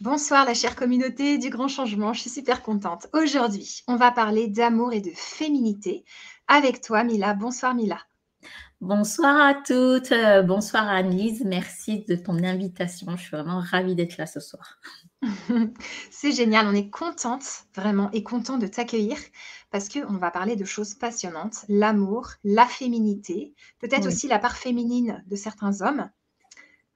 Bonsoir la chère communauté du grand changement, je suis super contente. Aujourd'hui, on va parler d'amour et de féminité avec toi Mila. Bonsoir Mila. Bonsoir à toutes, euh, bonsoir Annelise, merci de ton invitation, je suis vraiment ravie d'être là ce soir. C'est génial, on est contente vraiment et content de t'accueillir parce qu'on va parler de choses passionnantes, l'amour, la féminité, peut-être aussi la part féminine de certains hommes.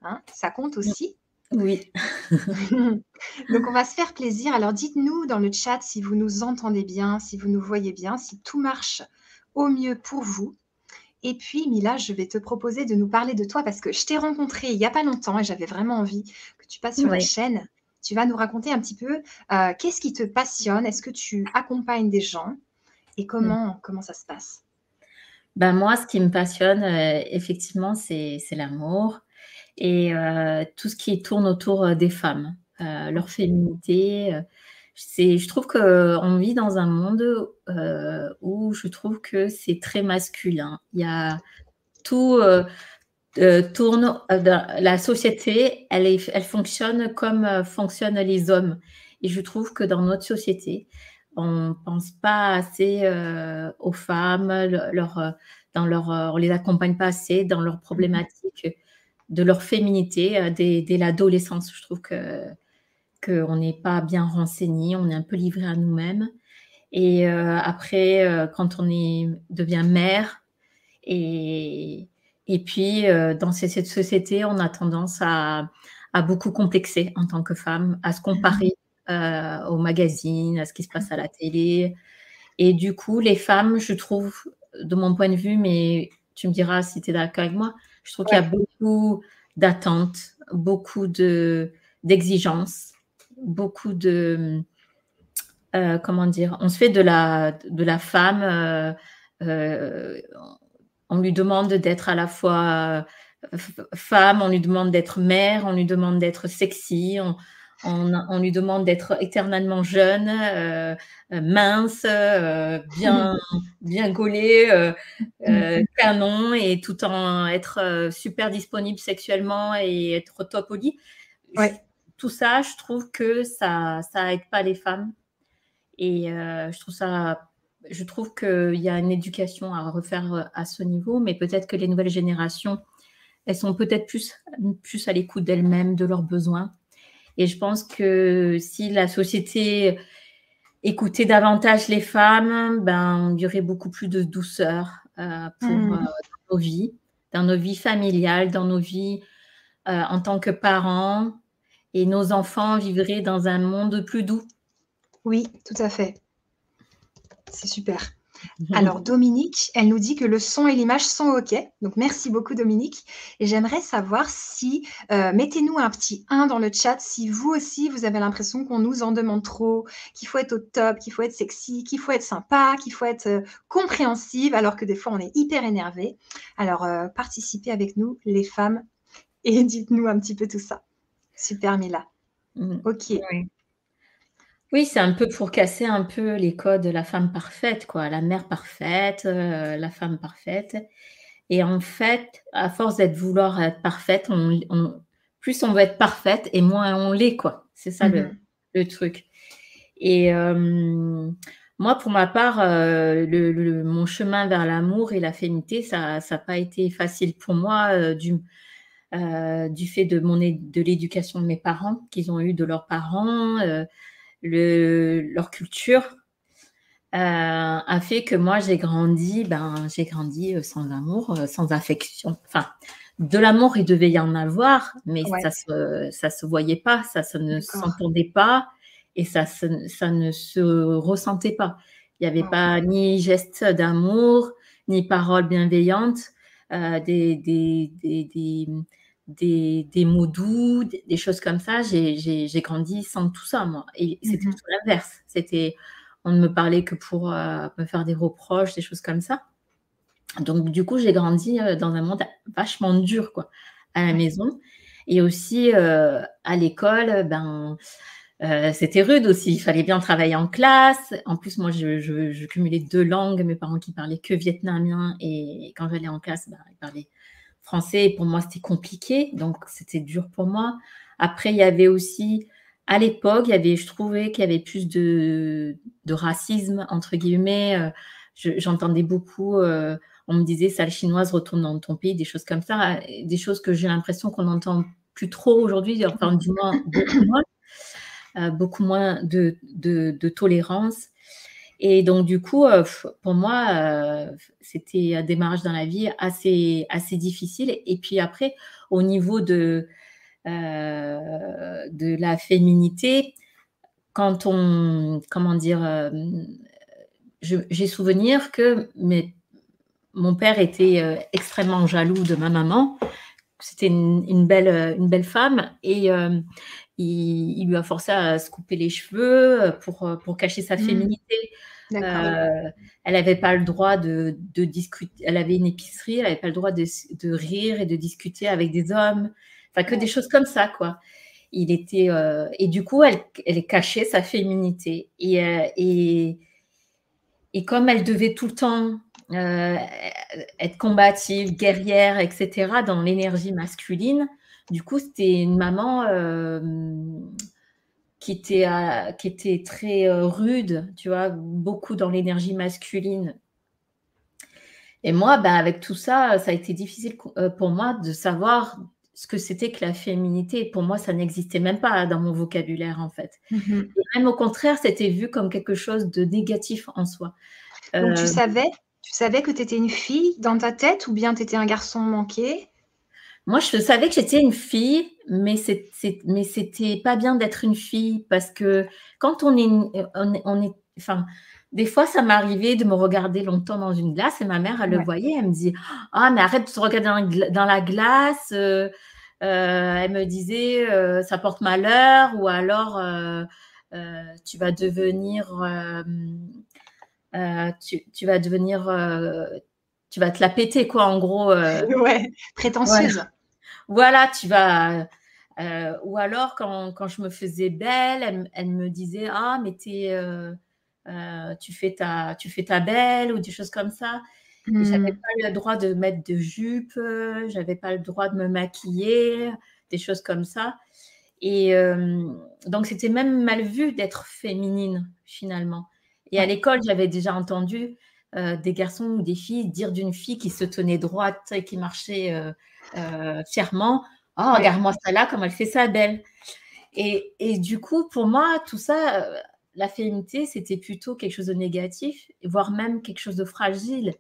Hein, ça compte aussi. Oui. Donc, on va se faire plaisir. Alors, dites-nous dans le chat si vous nous entendez bien, si vous nous voyez bien, si tout marche au mieux pour vous. Et puis, Mila, je vais te proposer de nous parler de toi parce que je t'ai rencontré il n'y a pas longtemps et j'avais vraiment envie que tu passes sur la chaîne. Tu vas nous raconter un petit peu euh, qu'est-ce qui te passionne, est-ce que tu accompagnes des gens? Et comment, comment ça se passe? Ben Moi, ce qui me passionne, euh, effectivement, c'est l'amour et euh, tout ce qui tourne autour euh, des femmes, euh, leur féminité. C'est, je trouve qu'on vit dans un monde où je trouve que c'est très masculin. Il y a tout tourne, la société, elle, est, elle fonctionne comme fonctionnent les hommes. Et je trouve que dans notre société, on ne pense pas assez aux femmes, leur, dans leur, on les accompagne pas assez dans leurs problématiques de leur féminité euh, dès, l'adolescence. Je trouve que qu'on n'est pas bien renseigné, on est un peu livré à nous-mêmes. Et euh, après, euh, quand on est, devient mère, et, et puis dans cette société, on a tendance à, à, beaucoup complexer en tant que femme, à se comparer aux magazines, à ce qui se passe à la télé. Et du coup, les femmes, je trouve, de mon point de vue, mais tu me diras si tu es d'accord avec moi, je trouve qu'il y a beaucoup d'attentes, beaucoup de, d'exigences, beaucoup de. Euh, comment dire On se fait de la, de la femme. Euh, euh, on lui demande d'être à la fois femme, on lui demande d'être mère, on lui demande d'être sexy, on, on, lui demande d'être éternellement jeune, euh, euh, mince, euh, bien, bien gaulé, canon, et tout en être super disponible sexuellement et être top au lit. Tout ça, je trouve que ça, ça aide pas les femmes. Et je trouve ça, je trouve qu'il y a une éducation à refaire à ce niveau, mais peut-être que les nouvelles générations, elles sont peut-être plus, plus à l'écoute d'elles-mêmes, de leurs besoins et je pense que si la société écoutait davantage les femmes, ben, il y aurait beaucoup plus de douceur euh, pour hmm. euh, nos vies, dans nos vies familiales, dans nos vies euh, en tant que parents. Et nos enfants vivraient dans un monde plus doux. Oui, tout à fait. C'est super. Mhm. Alors, Dominique, elle nous dit que le son et l'image sont OK. Donc, merci beaucoup, Dominique. Et j'aimerais savoir si, euh, mettez-nous un petit 1 dans le chat si vous aussi, vous avez l'impression qu'on nous en demande trop, qu'il faut être au top, qu'il faut être sexy, qu'il faut être sympa, qu'il faut être euh, compréhensive, alors que des fois, on est hyper énervé. Alors, euh, participez avec nous, les femmes, et dites-nous un petit peu tout ça. Super, Mila. Mhm. OK. Oui, c'est un peu pour casser un peu les codes de la femme parfaite, quoi, la mère parfaite, euh, la femme parfaite. Et en fait, à force d'être vouloir être parfaite, on, plus on veut être parfaite et moins on l'est, quoi. C'est ça le, mhm. truc. Et euh, moi, pour ma part, euh, le, mon chemin vers l'amour et la féminité, ça n'a pas été facile pour moi du, du fait de, mon, de l'éducation de mes parents, qu'ils ont eu de leurs parents leur culture euh, a fait que moi j'ai grandi, ben j'ai grandi euh, sans amour, euh, sans affection. Enfin, de l'amour il devait y en avoir, mais ça se ça se voyait pas, ça, ça ne s'entendait pas et ça ça ne se ressentait pas. Il n'y avait pas ni geste d'amour, ni paroles bienveillantes, des, des, des des, des, mots doux, des, choses comme ça. J'ai grandi sans tout ça, moi. Et c'était mhm. tout l'inverse. C'était, on ne me parlait que pour euh, me faire des reproches, des choses comme ça. Donc, du coup, j'ai grandi euh, dans un monde vachement dur, quoi, à la maison. Et aussi, euh, à l'école, ben, c'était rude aussi. Il fallait bien travailler en classe. En plus, moi, je, je, cumulais deux langues. Mes parents qui parlaient que vietnamien. Et quand j'allais en classe, ben, ils parlaient français, pour moi, c'était compliqué, donc c'était dur pour moi. Après, il y avait aussi à l'époque, il y avait, je trouvais qu'il y avait plus de, de racisme, entre guillemets. Euh, j'entendais beaucoup, euh, on me disait, sale chinoise, retourne dans ton pays, des choses comme ça, des choses que j'ai l'impression qu'on n'entend plus trop aujourd'hui, enfin du moins beaucoup moins, euh, beaucoup moins de, de, de, tolérance. Et donc du coup, pour moi, c'était un démarrage dans la vie assez, assez difficile. Et puis après, au niveau de euh, de la féminité, quand on, comment dire, euh, j'ai souvenir que mon père était euh, extrêmement jaloux de ma maman. C'était une, belle, une belle femme et il, lui a forcé à se couper les cheveux pour, pour cacher sa mmh. féminité. elle n'avait pas le droit de, discuter. Elle avait une épicerie, elle n'avait pas le droit de, de, rire et de discuter avec des hommes. Enfin, que des choses comme ça, quoi. Il était, euh, et du coup, elle, elle cachait sa féminité. Et, euh, et, et, comme elle devait tout le temps euh, être combative, guerrière, etc., dans l'énergie masculine, du coup, c'était une maman qui, était, qui était très rude, tu vois, beaucoup dans l'énergie masculine. Et moi, bah, avec tout ça, ça a été difficile pour moi de savoir ce que c'était que la féminité. Pour moi, ça n'existait même pas dans mon vocabulaire, en fait. Mhm. même au contraire, c'était vu comme quelque chose de négatif en soi. Donc, tu euh, savais, tu savais que tu étais une fille dans ta tête ou bien tu étais un garçon manqué? Moi, je savais que j'étais une fille, mais c'était pas bien d'être une fille parce que quand on est, on, est, enfin, des fois, ça m'arrivait de me regarder longtemps dans une glace et ma mère, elle le voyait, elle me dit Ah, mais arrête de te regarder dans, la glace. Euh, euh, elle me disait euh, Ça porte malheur ou alors tu vas devenir. Tu, vas devenir. Tu vas te la péter, quoi, en gros. ouais, prétentieuse. Voilà, tu vas. ou alors, quand, je me faisais belle, elle, elle me disait Ah, mais t'es euh, tu, fais ta, tu fais ta belle ou des choses comme ça. J'avais hmm. pas le droit de mettre de jupe, j'avais pas le droit de me maquiller, des choses comme ça. Et euh, donc, c'était même mal vu d'être féminine, finalement. Et à l'école, j'avais déjà entendu euh, des garçons ou des filles dire d'une fille qui se tenait droite et qui marchait fièrement Oh, regarde-moi ça là, comme elle fait ça belle. Et, et, du coup, pour moi, tout ça, la féminité, c'était plutôt quelque chose de négatif, voire même quelque chose de fragile.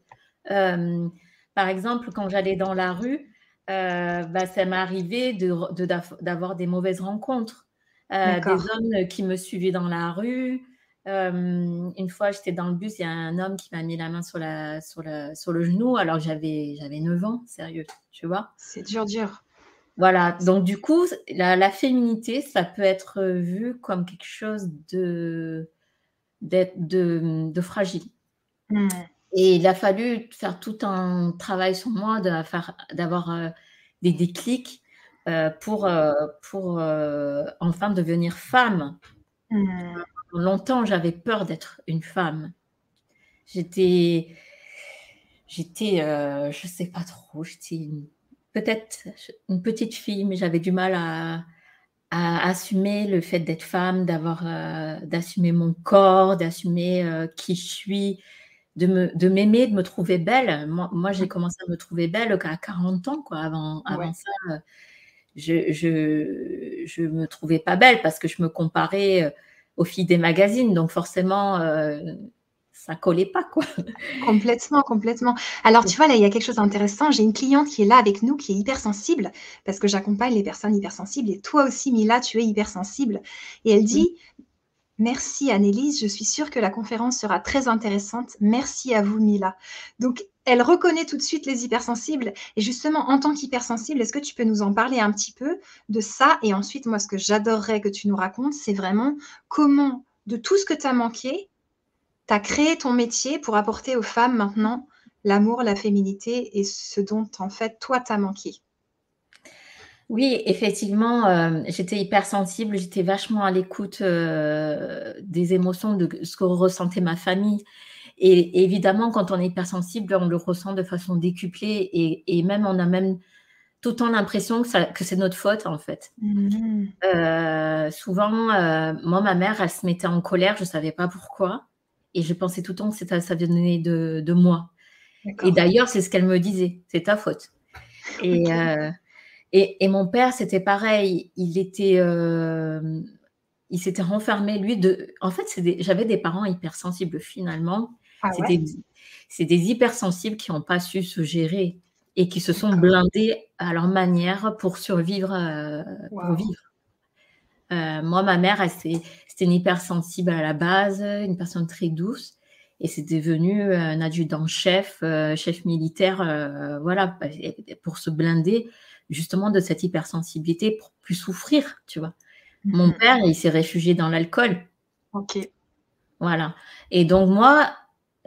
Euh, par exemple, quand j'allais dans la rue, euh, bah, ça m'est arrivé d'avoir des mauvaises rencontres. Euh, des hommes qui me suivaient dans la rue. Une fois, j'étais dans le bus, il y a un homme qui m'a mis la main sur, la, sur, sur le genou alors j'avais 9 ans, sérieux, tu vois. C'est dur, dur. Voilà, donc du coup, la, féminité, ça peut être vu comme quelque chose de, de, fragile. Hmm. Et il a fallu faire tout un travail sur moi d'avoir euh, des déclics euh, pour, euh, pour enfin devenir femme. Hmm. Longtemps, j'avais peur d'être une femme. J'étais, j'étais, je sais pas trop, j'étais peut-être une petite fille, mais j'avais du mal à, assumer le fait d'être femme, d'avoir, euh, d'assumer mon corps, d'assumer euh, qui je suis, de, me, de m'aimer, de me trouver belle. Moi, j'ai commencé à me trouver belle à 40 ans, quoi. Avant, avant ça, euh, je, je, je me trouvais pas belle parce que je me comparais aux filles des magazines. Donc forcément, ça collait pas, quoi. Complètement, complètement. Alors, tu vois, là, il y a quelque chose d'intéressant. J'ai une cliente qui est là avec nous, qui est hypersensible, parce que j'accompagne les personnes hypersensibles. Et toi aussi, Mila, tu es hypersensible. Et elle dit Merci, Annelise. Je suis sûre que la conférence sera très intéressante. Merci à vous, Mila. Donc, elle reconnaît tout de suite les hypersensibles. Et justement, en tant qu'hypersensible, est-ce que tu peux nous en parler un petit peu de ça? Et ensuite, moi, ce que j'adorerais que tu nous racontes, c'est vraiment comment, de tout ce que tu as manqué, tu as créé ton métier pour apporter aux femmes maintenant l'amour, la féminité et ce dont en fait toi t'as manqué. Oui, effectivement, euh, j'étais hypersensible, j'étais vachement à l'écoute euh, des émotions, de ce que ressentait ma famille. Et, évidemment, quand on est hypersensible, on le ressent de façon décuplée et, et même on a même tout le temps l'impression que, que c'est notre faute en fait. Mmh. Euh, souvent, moi, ma mère, elle se mettait en colère, je ne savais pas pourquoi. Et je pensais tout le temps que ça, ça venait de, de moi. Et d'ailleurs, c'est ce qu'elle me disait, c'est ta faute. Et, et, et, mon père, c'était pareil. Il était, il s'était renfermé, lui, de. En fait, j'avais des parents hypersensibles finalement. Ah c'est des hypersensibles qui n'ont pas su se gérer et qui se sont blindés à leur manière pour survivre, euh, pour vivre. Euh, moi, ma mère, c'était une hypersensible à la base, une personne très douce, et c'est devenu un adjudant-chef, euh, chef militaire, voilà, pour se blinder justement de cette hypersensibilité, pour plus souffrir, tu vois. Mon mhm. père, il s'est réfugié dans l'alcool. Ok. Voilà. Et donc moi,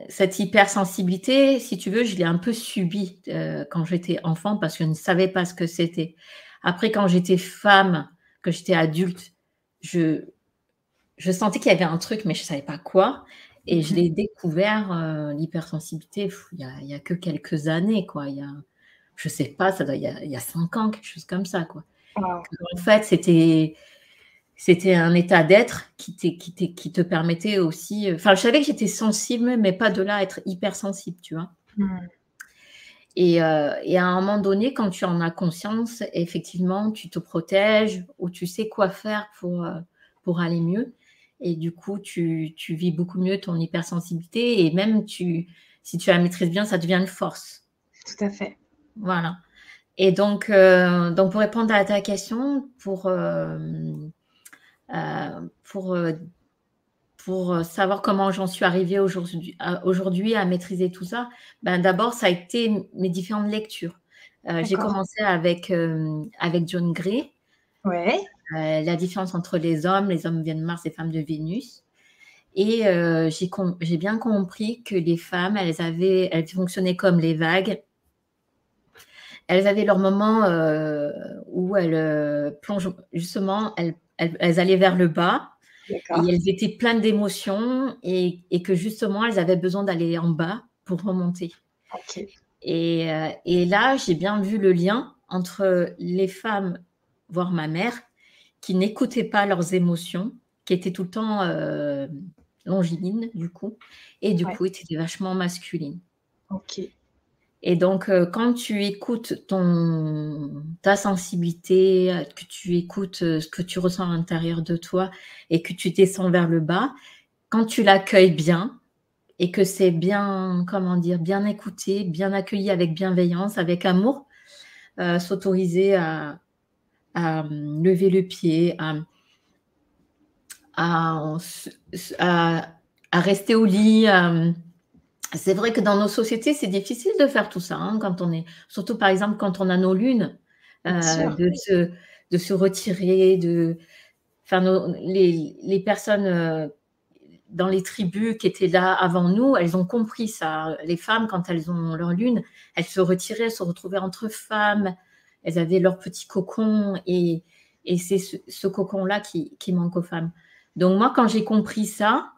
cette hypersensibilité, si tu veux, je l'ai un peu subie euh, quand j'étais enfant parce que je ne savais pas ce que c'était. Après, quand j'étais femme, que j'étais adulte, je, je sentais qu'il y avait un truc, mais je ne savais pas quoi. Et je mhm. l'ai découvert, euh, l'hypersensibilité, il n'y a, que quelques années, quoi. Il y a, je ne sais pas, ça doit, il, y a, cinq ans, quelque chose comme ça, quoi. En fait, c'était c'était un état d'être qui, qui, qui, te permettait aussi. Euh, enfin, je savais que j'étais sensible, mais pas de là à être hypersensible, tu vois. Hmm. Et, euh, et, à un moment donné, quand tu en as conscience, effectivement, tu te protèges ou tu sais quoi faire pour, euh, pour aller mieux. Et du coup, tu, tu, vis beaucoup mieux ton hypersensibilité. Et même, tu, si tu la maîtrises bien, ça devient une force. Tout à fait. Voilà. Et donc, donc pour répondre à ta question, pour pour, euh, pour savoir comment j'en suis arrivée aujourd'hui à, à maîtriser tout ça, ben d'abord, ça a été mes différentes lectures. Euh, j'ai commencé avec, avec John Gray. Ouais. la différence entre les hommes, les hommes viennent de Mars et femmes de Vénus. Et j'ai bien compris que les femmes, elles avaient, elles fonctionnaient comme les vagues. Elles avaient leur moment où elles plongent, justement, elles elles, allaient vers le bas et elles étaient pleines d'émotions et, que justement, elles avaient besoin d'aller en bas pour remonter. Et, euh, et, là, j'ai bien vu le lien entre les femmes, voire ma mère, qui n'écoutaient pas leurs émotions, qui étaient tout le temps euh, longilines, du coup, et du coup, étaient vachement masculines. Ok. Et donc, euh, quand tu écoutes ton, ta sensibilité, euh, que tu écoutes euh, ce que tu ressens à l'intérieur de toi et que tu descends vers le bas, quand tu l'accueilles bien et que c'est bien, comment dire, bien écouté, bien accueilli avec bienveillance, avec amour, s'autoriser à, lever le pied, à, à, à rester au lit, c'est vrai que dans nos sociétés, c'est difficile de faire tout ça, hein, quand on est, surtout par exemple quand on a nos lunes, euh, de, se, de, se, retirer, de, enfin, les, les, personnes euh, dans les tribus qui étaient là avant nous, elles ont compris ça. Les femmes, quand elles ont leur lune, elles se retiraient, elles se retrouvaient entre femmes, elles avaient leur petit cocon et, et c'est ce, ce cocon-là qui, qui manque aux femmes. Donc moi, quand j'ai compris ça,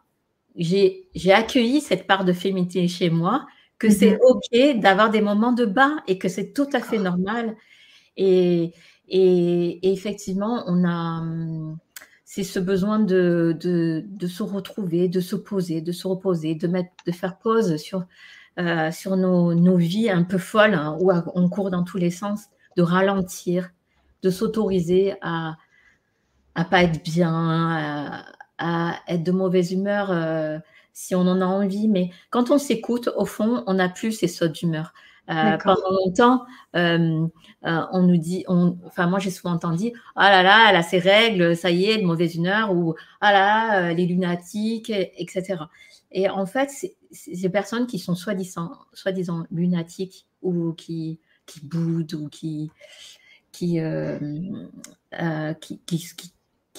j'ai accueilli cette part de féminité chez moi, que mhm. c'est OK d'avoir des moments de bas et que c'est tout à fait normal. Et, et, effectivement, on a, c'est ce besoin de, de, de, se retrouver, de se poser, de se reposer, de, mettre, de faire pause sur, euh, sur nos, nos, vies un peu folles, hein, où on court dans tous les sens, de ralentir, de s'autoriser à à pas être bien, à, à être de mauvaise humeur euh, si on en a envie, mais quand on s'écoute, au fond, on n'a plus ces sautes d'humeur. Euh, pendant longtemps, euh, on nous dit, on, enfin moi j'ai souvent entendu, ah là là, elle a ses règles, ça y est, de mauvaise humeur, ou ah là, les lunatiques, etc. Et en fait, c'est ces personnes qui sont soi-disant, soi-disant lunatiques ou qui, qui boudent ou qui, qui, qui, qui qui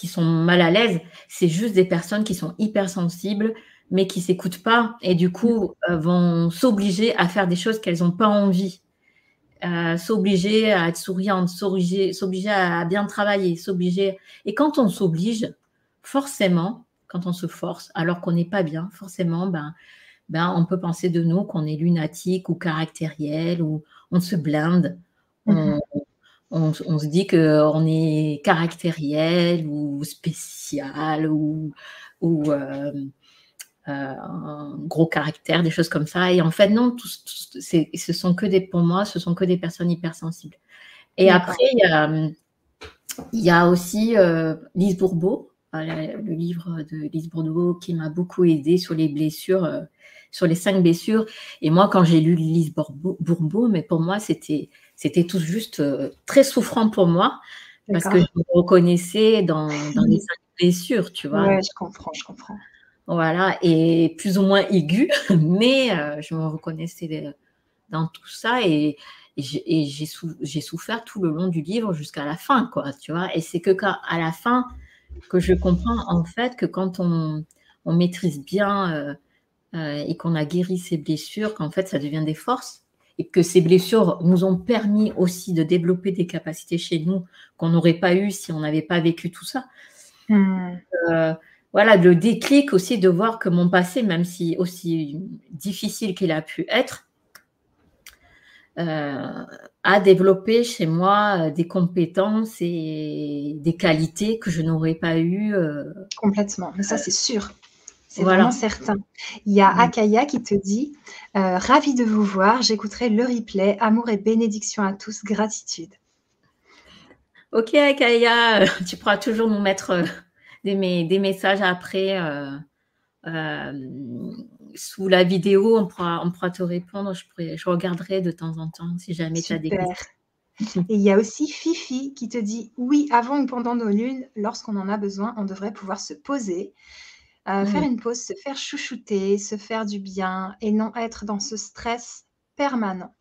sont mal à l'aise, c'est juste des personnes qui sont hypersensibles, mais qui s'écoutent pas et du coup euh, vont s'obliger à faire des choses qu'elles n'ont pas envie, euh, s'obliger à être souriante, s'obliger à bien travailler, s'obliger. Et quand on s'oblige, forcément, quand on se force, alors qu'on n'est pas bien, forcément, ben, ben, on peut penser de nous qu'on est lunatique ou caractériel ou on se blinde, on, on, se dit qu'on est caractériel ou spécial ou, ou euh, un gros caractère, des choses comme ça. Et en fait, non, ce sont que des, pour moi, ce sont que des personnes hypersensibles. Et après, il y a, aussi Lise Bourbeau, le livre de Lise Bourbeau qui m'a beaucoup aidé sur les blessures sur les cinq blessures. Et moi, quand j'ai lu Lise Bourbeau, mais pour moi, c'était, c'était tout juste euh, très souffrant pour moi parce que je me reconnaissais dans, les cinq blessures, tu vois. Ouais, je comprends, je comprends. Voilà, et plus ou moins aigu, mais euh, je me reconnaissais dans tout ça et, j'ai, souffert tout le long du livre jusqu'à la fin, quoi, tu vois. Et c'est que quand, à la fin que je comprends en fait que quand on, on maîtrise bien euh, euh, et qu'on a guéri ces blessures, qu'en fait, ça devient des forces et que ces blessures nous ont permis aussi de développer des capacités chez nous qu'on n'aurait pas eu si on n'avait pas vécu tout ça. Hmm. Euh, voilà, le déclic aussi de voir que mon passé, même si aussi difficile qu'il a pu être, euh, a développé chez moi des compétences et des qualités que je n'aurais pas eues. Complètement, mais ça c'est sûr. C'est vraiment certain. Il y a Akaya qui te dit euh, Ravi de vous voir, j'écouterai le replay. Amour et bénédiction à tous, gratitude. Ok, Akaya, tu pourras toujours nous mettre euh, des, des, messages après euh, sous la vidéo. On pourra, on pourra te répondre. Je, pourrais, je regarderai de temps en temps si jamais tu as des questions. Et il y a aussi Fifi qui te dit Oui, avant ou pendant nos lunes, lorsqu'on en a besoin, on devrait pouvoir se poser euh, faire une pause, se faire chouchouter, se faire du bien et non être dans ce stress permanent.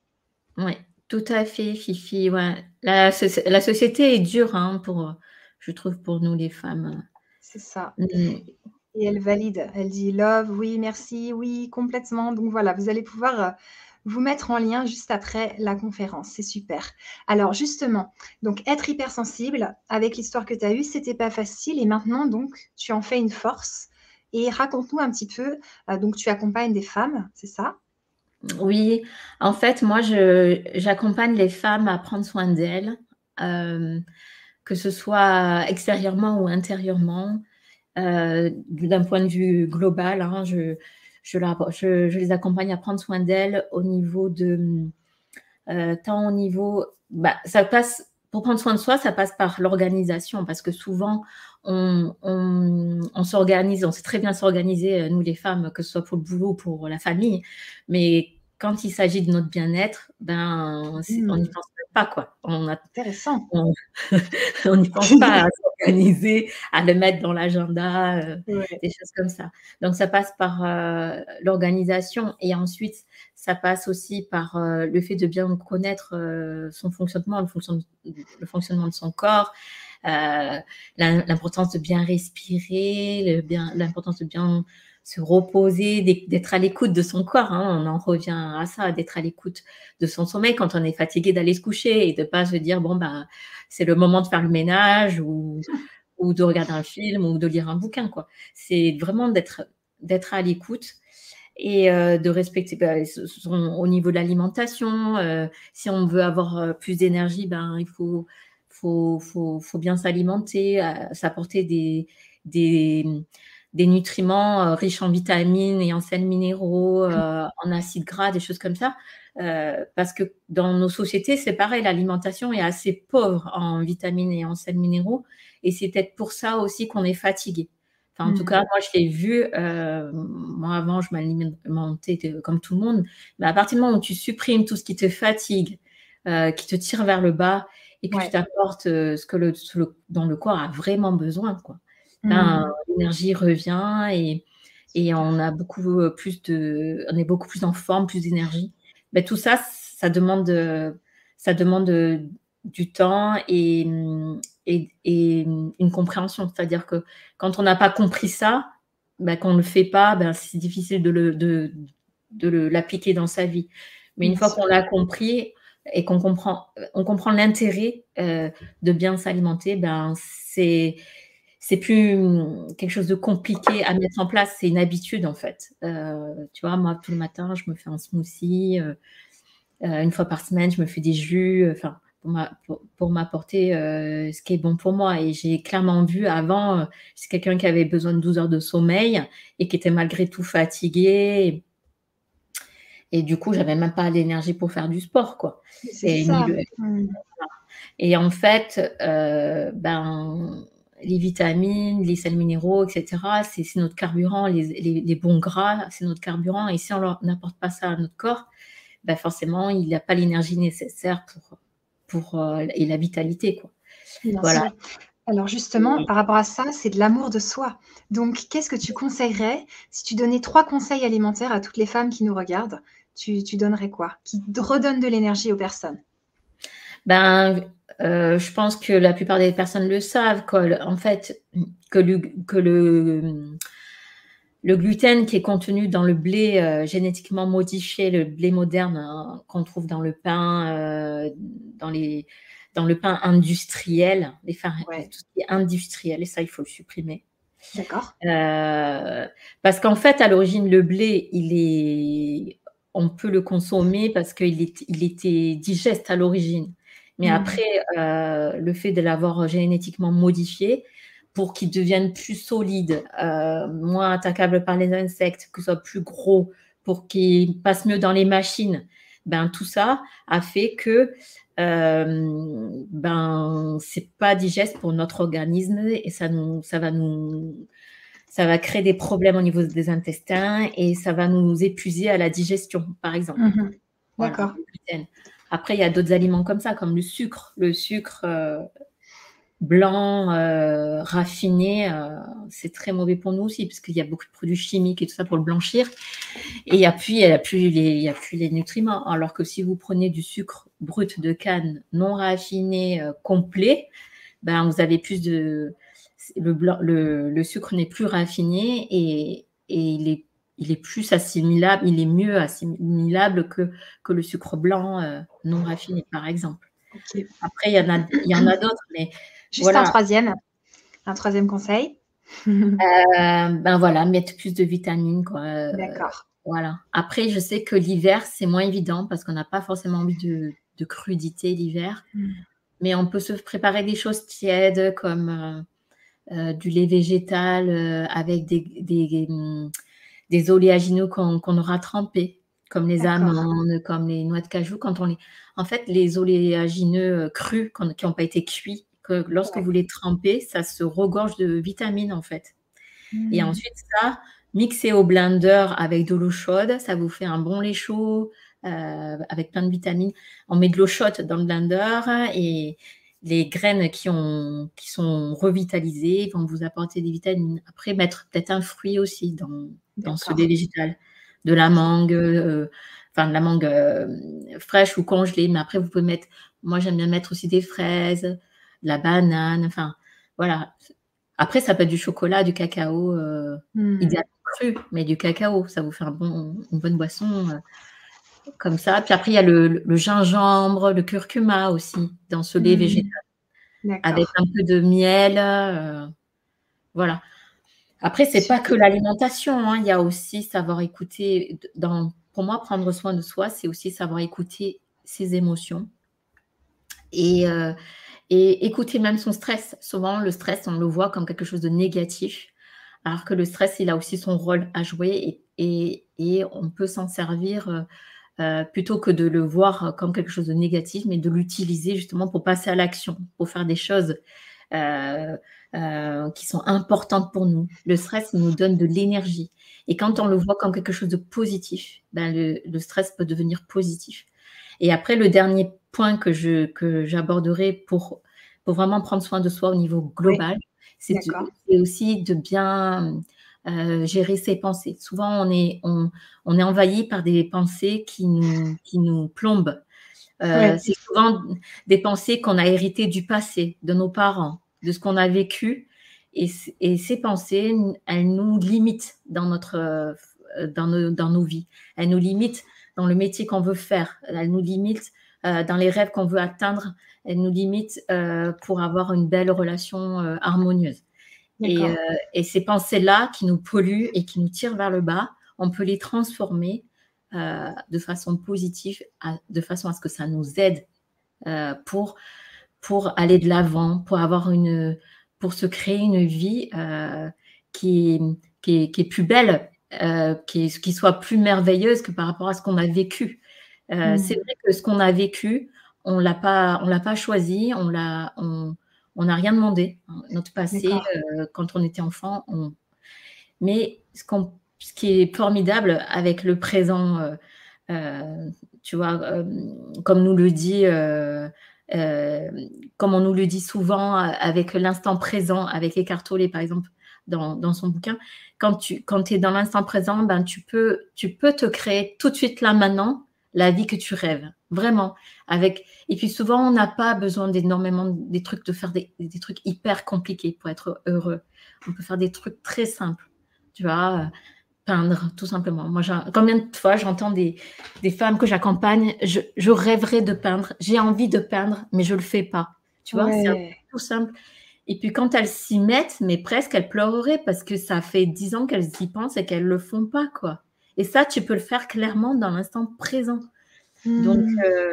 Oui, tout à fait, Fifi. Ouais. La, la société est dure, hein, pour, je trouve, pour nous les femmes. C'est ça. Mm. Et elle valide. Elle dit love, oui, merci, oui, complètement. Donc voilà, vous allez pouvoir euh, vous mettre en lien juste après la conférence. C'est super. Alors justement, donc être hypersensible avec l'histoire que tu as eue, c'était pas facile et maintenant donc tu en fais une force et raconte-nous un petit peu, euh, donc tu accompagnes des femmes, c'est ça? Oui, en fait, moi, j'accompagne les femmes à prendre soin d'elles, euh, que ce soit extérieurement ou intérieurement, euh, d'un point de vue global. Hein, je, je, les accompagne à prendre soin d'elles au niveau de, tant au niveau, bah, ça passe pour prendre soin de soi, ça passe par l'organisation, parce que souvent, on, s'organise, on sait très bien s'organiser, euh, nous les femmes, que ce soit pour le boulot ou pour la famille, mais quand il s'agit de notre bien-être, ben, on n'y mmh. pense pas, quoi. On a, Intéressant. On n'y pense pas à s'organiser, à le mettre dans l'agenda, euh, des choses comme ça. Donc, ça passe par euh, l'organisation et ensuite, ça passe aussi par le fait de bien connaître son fonctionnement, le, le, fonctionnement de son corps, euh, l'importance de bien respirer, l'importance de bien se reposer, d'être à l'écoute de son corps. Hein. On en revient à ça, d'être à l'écoute de son sommeil quand on est fatigué d'aller se coucher et de pas se dire bon bah c'est le moment de faire le ménage ou, ou de regarder un film ou de lire un bouquin quoi. C'est vraiment d'être d'être à l'écoute et euh, de respecter bah, au niveau de l'alimentation. Euh, si on veut avoir plus d'énergie, ben il faut faut, faut, faut bien s'alimenter, euh, s'apporter des, des, des, nutriments euh, riches en vitamines et en sels minéraux, euh, en acides gras, des choses comme ça. parce que dans nos sociétés, c'est pareil, l'alimentation est assez pauvre en vitamines et en sels minéraux. Et c'est peut-être pour ça aussi qu'on est fatigué. Enfin, en tout mmh. cas, moi, je l'ai vu. moi, avant, je m'alimentais comme tout le monde. Mais à partir du moment où tu supprimes tout ce qui te fatigue, qui te tire vers le bas et que tu t'apportes ce que le, dans le corps a vraiment besoin. Quoi. Ben, mmh. L'énergie revient et, et on a beaucoup plus de, on est beaucoup plus en forme, plus d'énergie. Ben, tout ça, ça demande, ça demande du temps et, et, et une compréhension. C'est-à-dire que quand on n'a pas compris ça, ben, qu'on ne le fait pas, ben, c'est difficile de, le, de, de l'appliquer dans sa vie. Mais une fois qu'on l'a compris, et qu'on comprend, on comprend l'intérêt euh, de bien s'alimenter, ben c'est c'est plus quelque chose de compliqué à mettre en place, c'est une habitude en fait. Euh, tu vois, moi tout le matin, je me fais un smoothie. Euh, une fois par semaine, je me fais des jus. Enfin, pour m'apporter euh, ce qui est bon pour moi. Et j'ai clairement vu avant, c'est quelqu'un qui avait besoin de 12 heures de sommeil et qui était malgré tout fatigué. Et, du coup, j'avais même pas l'énergie pour faire du sport, quoi. Et, mmh. et, en fait, ben, les vitamines, les sels minéraux, etc., c'est notre carburant, les, bons gras, c'est notre carburant. Et si on n'apporte pas ça à notre corps, ben forcément, il n'a pas l'énergie nécessaire pour, pour, euh, et la vitalité. Quoi. voilà. Alors justement, par rapport à ça, c'est de l'amour de soi. Donc, qu'est-ce que tu conseillerais si tu donnais trois conseils alimentaires à toutes les femmes qui nous regardent? Tu, tu donnerais quoi? Qui redonnent de l'énergie aux personnes? Ben, euh, je pense que la plupart des personnes le savent, en fait, que le, que le, le, gluten qui est contenu dans le blé euh, génétiquement modifié, le blé moderne hein, qu'on trouve dans le pain, euh, dans, les, dans le pain industriel, les farines, tout ce qui est industriel, et ça, il faut le supprimer. D'accord. parce qu'en fait, à l'origine, le blé, il est, on peut le consommer parce qu'il il était digeste à l'origine. Mais mmh. après, euh, le fait de l'avoir génétiquement modifié pour qu'il devienne plus solide, euh, moins attaquable par les insectes, que ce soit plus gros, pour qu'il passe mieux dans les machines, ben tout ça a fait que euh, ben c'est pas digeste pour notre organisme et ça nous ça va nous ça va créer des problèmes au niveau des intestins et ça va nous épuiser à la digestion par exemple. Mmh D'accord. Après, il y a d'autres aliments comme ça, comme le sucre. Le sucre euh, blanc, euh, raffiné, euh, c'est très mauvais pour nous aussi, parce qu'il y a beaucoup de produits chimiques et tout ça pour le blanchir. Et il n'y a, plus, a, plus les, a plus les nutriments. Alors que si vous prenez du sucre brut de canne, non raffiné, complet, ben, vous avez plus de... Le, sucre n'est plus raffiné et il est il est plus assimilable, il est mieux assimilable que, que le sucre blanc euh, non raffiné, par exemple. Après, il y en a, il y en a d'autres, mais juste un troisième, un troisième conseil. Euh, ben voilà, mettre plus de vitamines, quoi. Euh, D'accord. Voilà. Après, je sais que l'hiver, c'est moins évident parce qu'on n'a pas forcément envie de, de crudité l'hiver. Hmm. Mais on peut se préparer des choses tièdes comme du lait végétal avec des, des, des oléagineux qu'on aura trempés, comme les amandes, comme les noix de cajou. Quand on les... En fait, les oléagineux euh, crus qui n'ont pas été cuits, que lorsque vous les trempez, ça se regorge de vitamines en fait. Et mmh. ensuite, ça, mixé au blender avec de l'eau chaude, ça vous fait un bon lait chaud euh, avec plein de vitamines. On met de l'eau chaude dans le blender et les graines qui, ont, qui sont revitalisées vont vous apporter des vitamines. Après, mettre peut-être un fruit aussi dans, dans ce lait végétal. De la mangue, euh, enfin de la mangue euh, fraîche ou congelée, mais après vous pouvez mettre, moi j'aime bien mettre aussi des fraises, de la banane, enfin voilà. Après ça peut être du chocolat, du cacao, euh, hmm. idéalement cru, mais du cacao, ça vous fait un bon, une bonne boisson comme ça. Puis après il y a le, gingembre, le curcuma aussi dans ce lait hmm. végétal, avec un peu de miel, voilà. Après, c'est pas que l'alimentation, hein. il y a aussi savoir écouter. Dans, pour moi, prendre soin de soi, c'est aussi savoir écouter ses émotions et, euh, et écouter même son stress. Souvent, le stress, on le voit comme quelque chose de négatif, alors que le stress, il a aussi son rôle à jouer et, et, on peut s'en servir. Euh, euh, plutôt que de le voir comme quelque chose de négatif, mais de l'utiliser justement pour passer à l'action, pour faire des choses qui sont importantes pour nous. Le stress nous donne de l'énergie. Et quand on le voit comme quelque chose de positif, ben le, stress peut devenir positif. Et après, le dernier point que je que j'aborderai pour pour vraiment prendre soin de soi au niveau global, c'est aussi de bien euh, gérer ses pensées. Souvent, on est on, on, est envahi par des pensées qui nous qui nous plombent. Euh, c'est souvent des pensées qu'on a héritées du passé, de nos parents, de ce qu'on a vécu. Et, ces pensées, elles nous limitent dans, notre, euh, dans, nos, dans nos vies. Elles nous limitent dans le métier qu'on veut faire. Elles nous limitent euh, dans les rêves qu'on veut atteindre. Elles nous limitent pour avoir une belle relation harmonieuse. Et, et, ces pensées-là qui nous polluent et qui nous tirent vers le bas, on peut les transformer euh, de façon positive, de façon à ce que ça nous aide pour, pour aller de l'avant, pour avoir une, pour se créer une vie qui, qui, est, plus belle, qui, qui, soit plus merveilleuse que par rapport à ce qu'on a vécu. Mmh. C'est vrai que ce qu'on a vécu, on l'a pas, on l'a pas choisi, on l'a, on n'a rien demandé. Notre passé, quand on était enfant, on... mais ce qu'on ce qui est formidable avec le présent, euh, euh, tu vois, euh, comme nous le dit, comme on nous le dit souvent avec l'instant présent, avec Eckhart Tolle par exemple, dans, son bouquin, quand tu quand es dans l'instant présent, ben, tu, peux, tu peux te créer tout de suite là maintenant la vie que tu rêves, vraiment. Avec et puis souvent on n'a pas besoin d'énormément des trucs de faire des, des, trucs hyper compliqués pour être heureux. On peut faire des trucs très simples, tu vois peindre, tout simplement. Moi, combien de fois j'entends des, des, femmes que j'accompagne, je, je, rêverais de peindre, j'ai envie de peindre, mais je le fais pas. Tu vois, c'est tout simple. Et puis quand elles s'y mettent, mais presque, elles pleureraient parce que ça fait dix ans qu'elles y pensent et qu'elles le font pas, quoi. Et ça, tu peux le faire clairement dans l'instant présent. Donc, mmh. euh,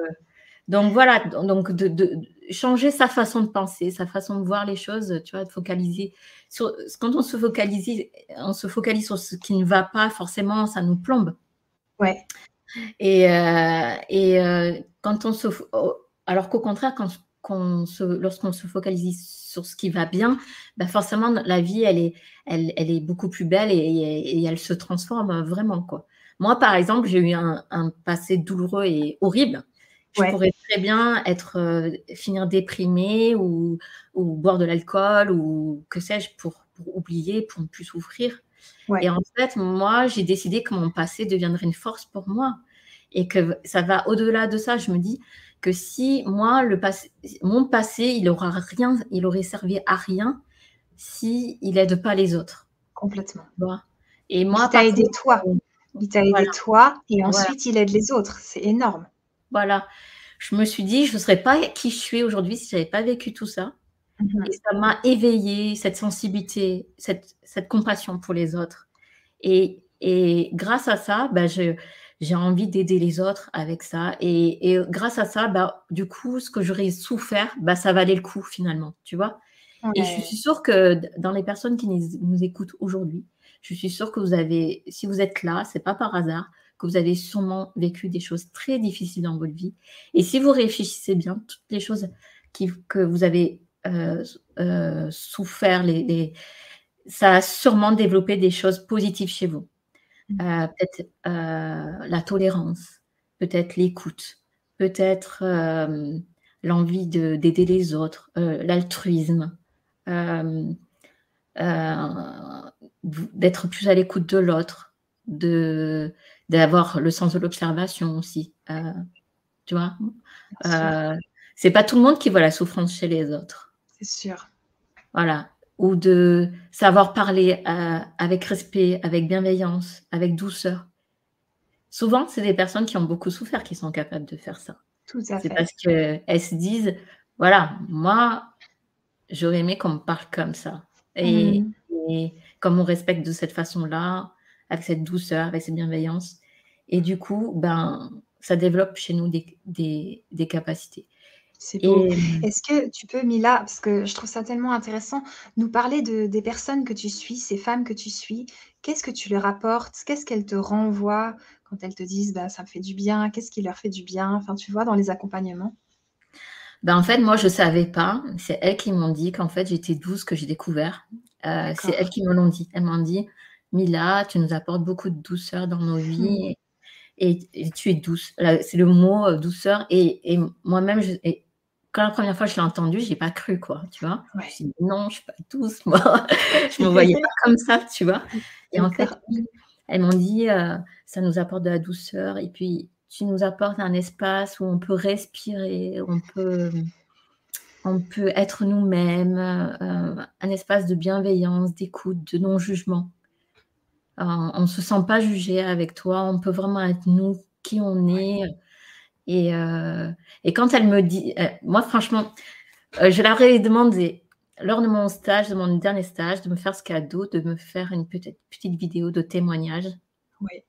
donc voilà, donc de, changer sa façon de penser, sa façon de voir les choses, tu vois, de focaliser sur quand on se focalise, on se focalise sur ce qui ne va pas, forcément, ça nous plombe. Ouais. Et, euh, et euh, quand on se, alors qu'au contraire, quand, lorsqu'on se focalise sur ce qui va bien, bah forcément la vie elle est, elle, elle est beaucoup plus belle et, et, elle se transforme vraiment quoi. Moi par exemple, j'ai eu un, un passé douloureux et horrible. Je pourrais très bien être euh, finir déprimée ou, ou boire de l'alcool ou que sais-je pour, pour, oublier, pour ne plus souffrir. Et en fait, moi, j'ai décidé que mon passé deviendrait une force pour moi et que ça va au-delà de ça. Je me dis que si moi, le passé, mon passé, il aura rien, il aurait servi à rien si il aide pas les autres. Complètement. Et moi, il t'a aidé toi. Il t'a aidé toi et ensuite il aide les autres. C'est énorme. Voilà. Je me suis dit, je ne serais pas qui je suis aujourd'hui si je n'avais pas vécu tout ça. Mhm. Et ça m'a éveillé cette sensibilité, cette, cette, compassion pour les autres. Et, et grâce à ça, bah, j'ai envie d'aider les autres avec ça. Et, et, grâce à ça, bah, du coup, ce que j'aurais souffert, bah, ça valait le coup finalement, tu vois. Et je suis sûre que dans les personnes qui nous, nous écoutent aujourd'hui, je suis sûre que vous avez, si vous êtes là, c'est pas par hasard, que vous avez sûrement vécu des choses très difficiles dans votre vie. Et si vous réfléchissez bien, toutes les choses qui, que vous avez euh, euh, souffert, les, ça a sûrement développé des choses positives chez vous. Mmh. Euh, peut-être la tolérance, peut-être l'écoute, peut-être l'envie d'aider les autres, l'altruisme, d'être plus à l'écoute de l'autre, de d'avoir le sens de l'observation aussi. Euh, tu vois euh, C'est pas tout le monde qui voit la souffrance chez les autres. C'est sûr. Voilà. Ou de savoir parler euh, avec respect, avec bienveillance, avec douceur. Souvent, c'est des personnes qui ont beaucoup souffert qui sont capables de faire ça. Tout à fait. C'est parce qu'elles se disent, voilà, moi, j'aurais aimé qu'on me parle comme ça. Et, mmh. et comme on respecte de cette façon-là, avec cette douceur, avec cette bienveillance. Et du coup, ben, ça développe chez nous des, des, des capacités. C'est beau. Est-ce que tu peux, Mila, parce que je trouve ça tellement intéressant, nous parler de, des personnes que tu suis, ces femmes que tu suis, qu'est-ce que tu leur apportes? Qu'est-ce qu'elles te renvoient quand elles te disent bah, ça me fait du bien? Qu'est-ce qui leur fait du bien? Enfin, tu vois, dans les accompagnements ben, En fait, moi, je ne savais pas. C'est elles qui m'ont dit qu'en fait, j'étais douce, que j'ai découvert. Euh, c'est elles qui me l'ont dit. Elles m'ont dit Mila, tu nous apportes beaucoup de douceur dans nos vies. Et, tu es douce. C'est le mot euh, douceur. Et, moi-même, quand la première fois je l'ai entendu, j'ai pas cru, quoi, tu vois. Je me suis dit, non, je suis pas douce, moi. je me voyais pas comme ça, tu vois. Et en fait, elles m'ont dit, euh, ça nous apporte de la douceur. Et puis, tu nous apportes un espace où on peut respirer, où on peut, on peut être nous-mêmes, euh, un espace de bienveillance, d'écoute, de non-jugement. Euh, on ne se sent pas jugé avec toi, on peut vraiment être nous, qui on est. Et, euh, et quand elle me dit, euh, moi franchement, je leur ai demandé lors de mon stage, de mon dernier stage, de me faire ce cadeau, de me faire une petite, petite vidéo de témoignage. Oui.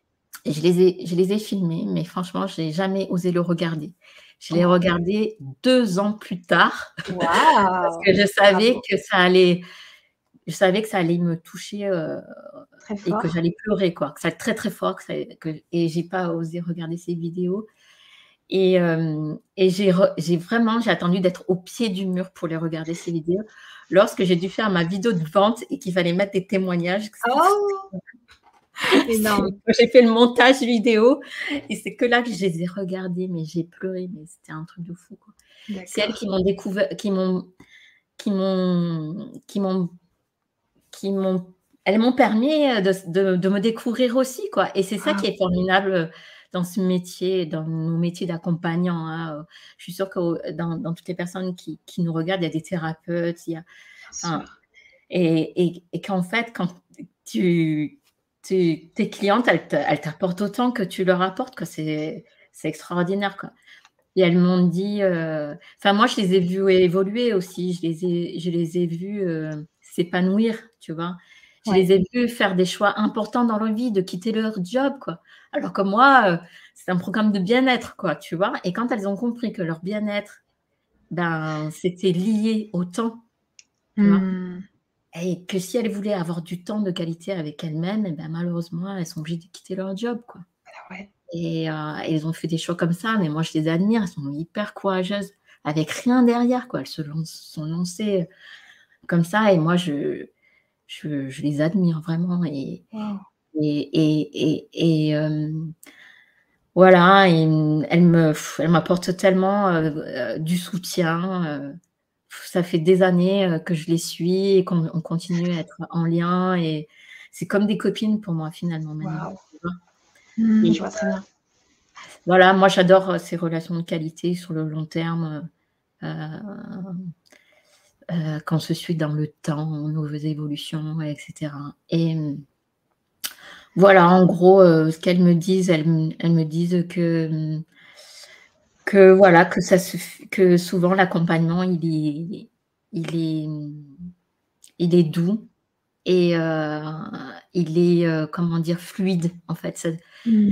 Et je les ai, je les ai filmés, mais franchement, je n'ai jamais osé le regarder. Je l'ai regardé deux ans plus tard parce que je savais que ça allait, je savais que ça allait me toucher euh, et que j'allais pleurer quoi, que ça très très fort, que ça, que, et j'ai pas osé regarder ces vidéos. Et, euh, et j'ai vraiment j'ai attendu d'être au pied du mur pour les regarder ces vidéos. Lorsque j'ai dû faire ma vidéo de vente et qu'il fallait mettre des témoignages. Oh j'ai fait le montage vidéo et c'est que là que je les ai regardés, mais j'ai pleuré, mais c'était un truc de fou. C'est elles qui m'ont découvert, qui m'ont, qui m'ont, qui m'ont, qui m'ont, elles m'ont permis de, de, me découvrir aussi, quoi. Et c'est ça qui est ah. formidable dans ce métier, dans nos métiers d'accompagnant. Hein. Je suis sûre que dans, dans, toutes les personnes qui, qui, nous regardent, il y a des thérapeutes, il y a, et, et, et qu'en fait, quand tu, tes clientes, elles t'apportent autant que tu leur apportes. C'est extraordinaire. Quoi. Et elles m'ont dit, euh, enfin moi je les ai vues évoluer aussi, je les ai, je les ai vues euh, s'épanouir, tu vois. Je les ai vues faire des choix importants dans leur vie, de quitter leur job, quoi. Alors que moi, euh, c'est un programme de bien-être, quoi, tu vois. Et quand elles ont compris que leur bien-être, ben, c'était lié au temps, mmh. Et que si elles voulaient avoir du temps de qualité avec elles-mêmes, eh ben, malheureusement, elles sont obligées de quitter leur job. Quoi. Ah et euh, elles ont fait des choix comme ça, mais moi, je les admire. Elles sont hyper courageuses, avec rien derrière. Quoi. Elles se sont lancées comme ça, et moi, je, je, les admire vraiment. Et, et, et, euh, voilà, et elles m'apportent tellement euh, du soutien ça fait des années euh, que je les suis et qu'on continue à être en lien. Et c'est comme des copines pour moi, finalement. Mmh, je vois très bien. Voilà, moi j'adore euh, ces relations de qualité sur le long terme, euh, quand on se suit dans le temps, nos évolutions, etc. Et voilà, en gros, ce qu'elles me disent, elles, elles, me disent que que voilà, que ça que souvent l'accompagnement il est, il est, il est doux et euh, il est euh, comment dire fluide en fait, mmh.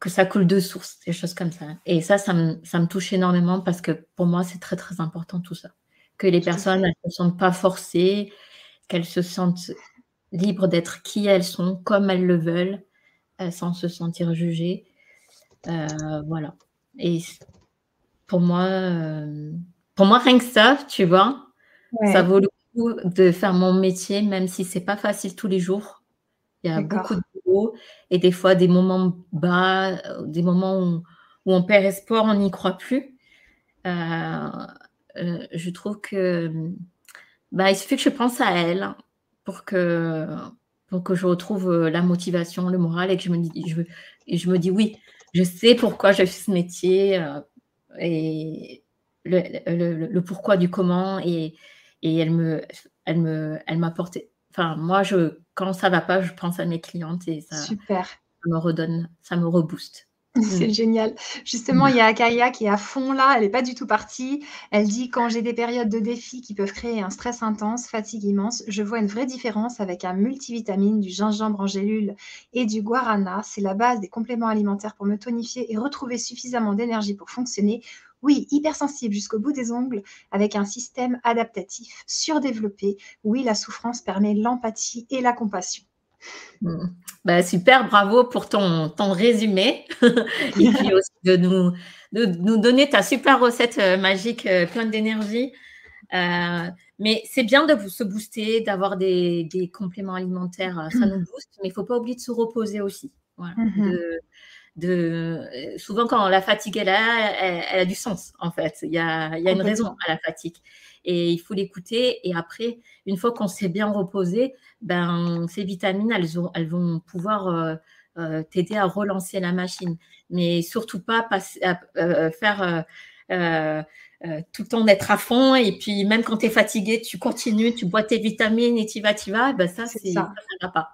que ça coule de source, des choses comme ça. Et ça, ça me, ça me touche énormément parce que pour moi c'est très très important tout ça, que les personnes ne se sentent pas forcées, qu'elles se sentent libres d'être qui elles sont, comme elles le veulent, euh, sans se sentir jugées. voilà. Et pour moi, euh, pour moi, rien que ça, tu vois, ça vaut le coup de faire mon métier, même si c'est pas facile tous les jours. Il y a beaucoup de boulot et des fois des moments bas, des moments où, on perd espoir, on n'y croit plus. Euh, euh, je trouve que bah, il suffit que je pense à elle pour que, pour que je retrouve la motivation, le moral et que je me dis, je, et je me dis oui, je sais pourquoi je fais ce métier, et le, pourquoi du comment et, et elle me elle me elle m'apportait enfin moi je quand ça va pas je pense à mes clientes et ça, Super. me redonne ça me rebooste c'est mm. génial. Justement, il y a Akaya qui est à fond là, elle n'est pas du tout partie. Elle dit quand j'ai des périodes de défi qui peuvent créer un stress intense, fatigue immense, je vois une vraie différence avec un multivitamine, du gingembre en gélule et du guarana. C'est la base des compléments alimentaires pour me tonifier et retrouver suffisamment d'énergie pour fonctionner. Oui, hypersensible jusqu'au bout des ongles, avec un système adaptatif surdéveloppé. Oui, la souffrance permet l'empathie et la compassion. Bah, super, bravo pour ton, ton résumé. et puis aussi de nous, de nous donner ta super recette euh, magique euh, pleine d'énergie. Euh, mais c'est bien de se booster, d'avoir des, des, compléments alimentaires, ça nous booste, mais il ne faut pas oublier de se reposer aussi. Mm-hmm. de, souvent, quand la fatigue est là, elle, a du sens, en fait. Il y a, il y a une raison à la fatigue et il faut l'écouter. Et après, une fois qu'on s'est bien reposé, ben, ces vitamines, elles, ont, elles vont pouvoir euh, euh, t'aider à relancer la machine. Mais surtout pas passer, euh, faire euh, tout le temps d'être à fond et puis même quand tu es fatigué, tu continues, tu bois tes vitamines et tu vas, tu vas, ben ça, c'est, ça. ça va pas.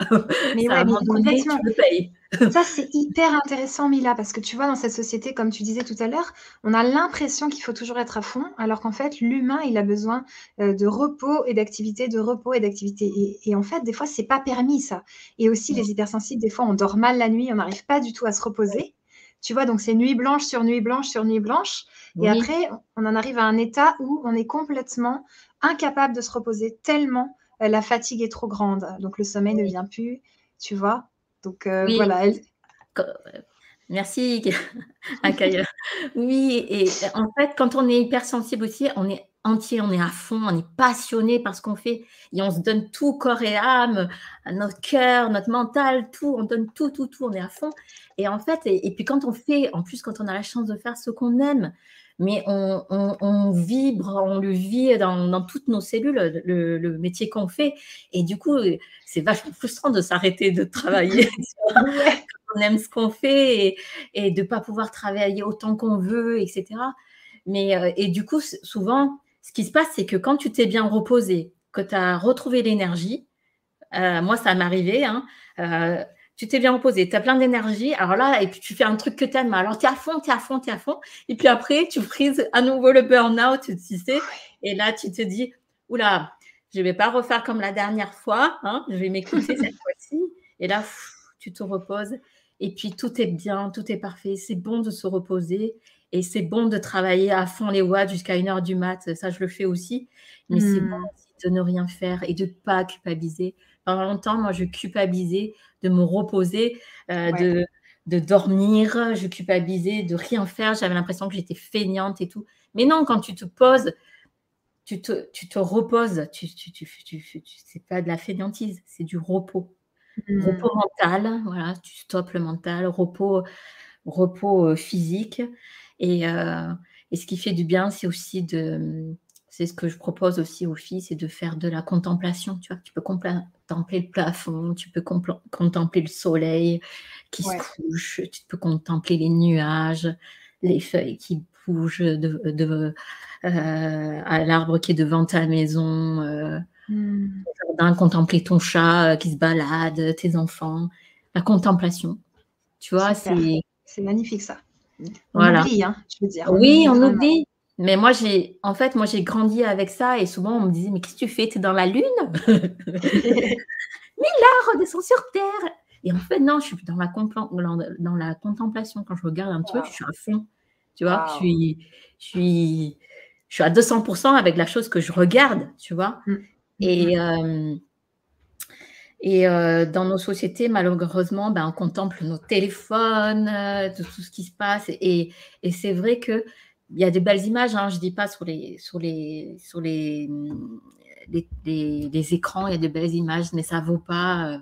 Mais ça, ouais, tu le payes. ça, c'est hyper intéressant, Mila, parce que tu vois, dans cette société, comme tu disais tout à l'heure, on a l'impression qu'il faut toujours être à fond, alors qu'en fait, l'humain, il a besoin euh, de repos et d'activité, de repos et d'activité. Et, en fait, des fois, c'est pas permis, ça. Et aussi, les hypersensibles, des fois, on dort mal la nuit, on n'arrive pas du tout à se reposer Tu vois, donc c'est nuit blanche sur nuit blanche sur nuit blanche. Et après, on en arrive à un état où on est complètement incapable de se reposer tellement euh, la fatigue est trop grande. Donc le sommeil ne vient plus, tu vois. Donc euh, voilà. Merci, Akaya. Oui, et en fait, quand on est hypersensible aussi, on est entier, on est à fond, on est passionné par ce qu'on fait et on se donne tout, corps et âme, notre cœur, notre mental, tout, on donne tout, tout, tout, on est à fond. Et en fait, et, puis quand on fait, en plus, quand on a la chance de faire ce qu'on aime, mais on, vibre, on le vit dans, toutes nos cellules, le, métier qu'on fait. Et du coup, c'est vachement frustrant de s'arrêter de travailler. on aime ce qu'on fait et, de ne pas pouvoir travailler autant qu'on veut, etc. Mais, euh, et du coup, souvent, ce qui se passe, c'est que quand tu t'es bien reposé, que tu as retrouvé l'énergie, euh, moi, ça m'est arrivé, hein, euh, tu t'es bien reposé, tu as plein d'énergie, alors là, et puis tu fais un truc que tu aimes, alors tu es à fond, tu es à fond, tu es à fond, et puis après, tu frises à nouveau le burn-out, tu sais, et là, tu te dis, oula, je ne vais pas refaire comme la dernière fois, hein, je vais m'écouter cette fois-ci, et là, tu te reposes, et puis tout est bien, tout est parfait, c'est bon de se reposer, et c'est bon de travailler à fond les watts jusqu'à une heure du mat. Ça, je le fais aussi. Mais c'est bon hmm. de ne rien faire et de ne pas culpabiliser. Pendant longtemps, moi, je culpabilisais de me reposer, euh, de, de dormir. Je culpabilisais de rien faire. J'avais l'impression que j'étais feignante et tout. Mais non, quand tu te poses, tu te, tu te reposes. Tu, tu, tu, tu c'est pas de la fainéantise, c'est du repos. Hmm. Repos mental, voilà, tu stoppes le mental, repos, repos euh, physique. Euh, et, ce qui fait du bien, c'est aussi de. C'est ce que je propose aussi aux filles, c'est de faire de la contemplation. Tu vois, tu peux contempler le plafond, tu peux contempler le soleil qui se couche, tu peux contempler les nuages, les feuilles qui bougent de, euh, à l'arbre qui est devant ta maison, euh, hmm. jardin, contempler ton chat qui se balade, tes enfants, la contemplation. Tu vois, c'est. C'est magnifique ça. Voilà. On oublie, hein, je veux dire. Oui, on, oublie. Mais moi, j'ai, en fait, moi, j'ai grandi avec ça et souvent, on me disait, mais qu'est-ce que tu fais? Tu es dans la lune? Mila, redescends sur Terre. Et en fait, non, je suis dans la, dans la contemplation. Quand je regarde un truc, je suis à fond. Tu vois, je, suis, je, suis, je suis à 200% avec la chose que je regarde, tu vois. Mm. Et, mm. euh, et euh, dans nos sociétés, malheureusement, ben, on contemple nos téléphones, euh, tout, ce qui se passe. Et, et c'est vrai qu'il y a des belles images, hein, je ne dis pas sur les, sur les, sur les, les, les, écrans, il y a de belles images, mais ça ne vaut pas euh,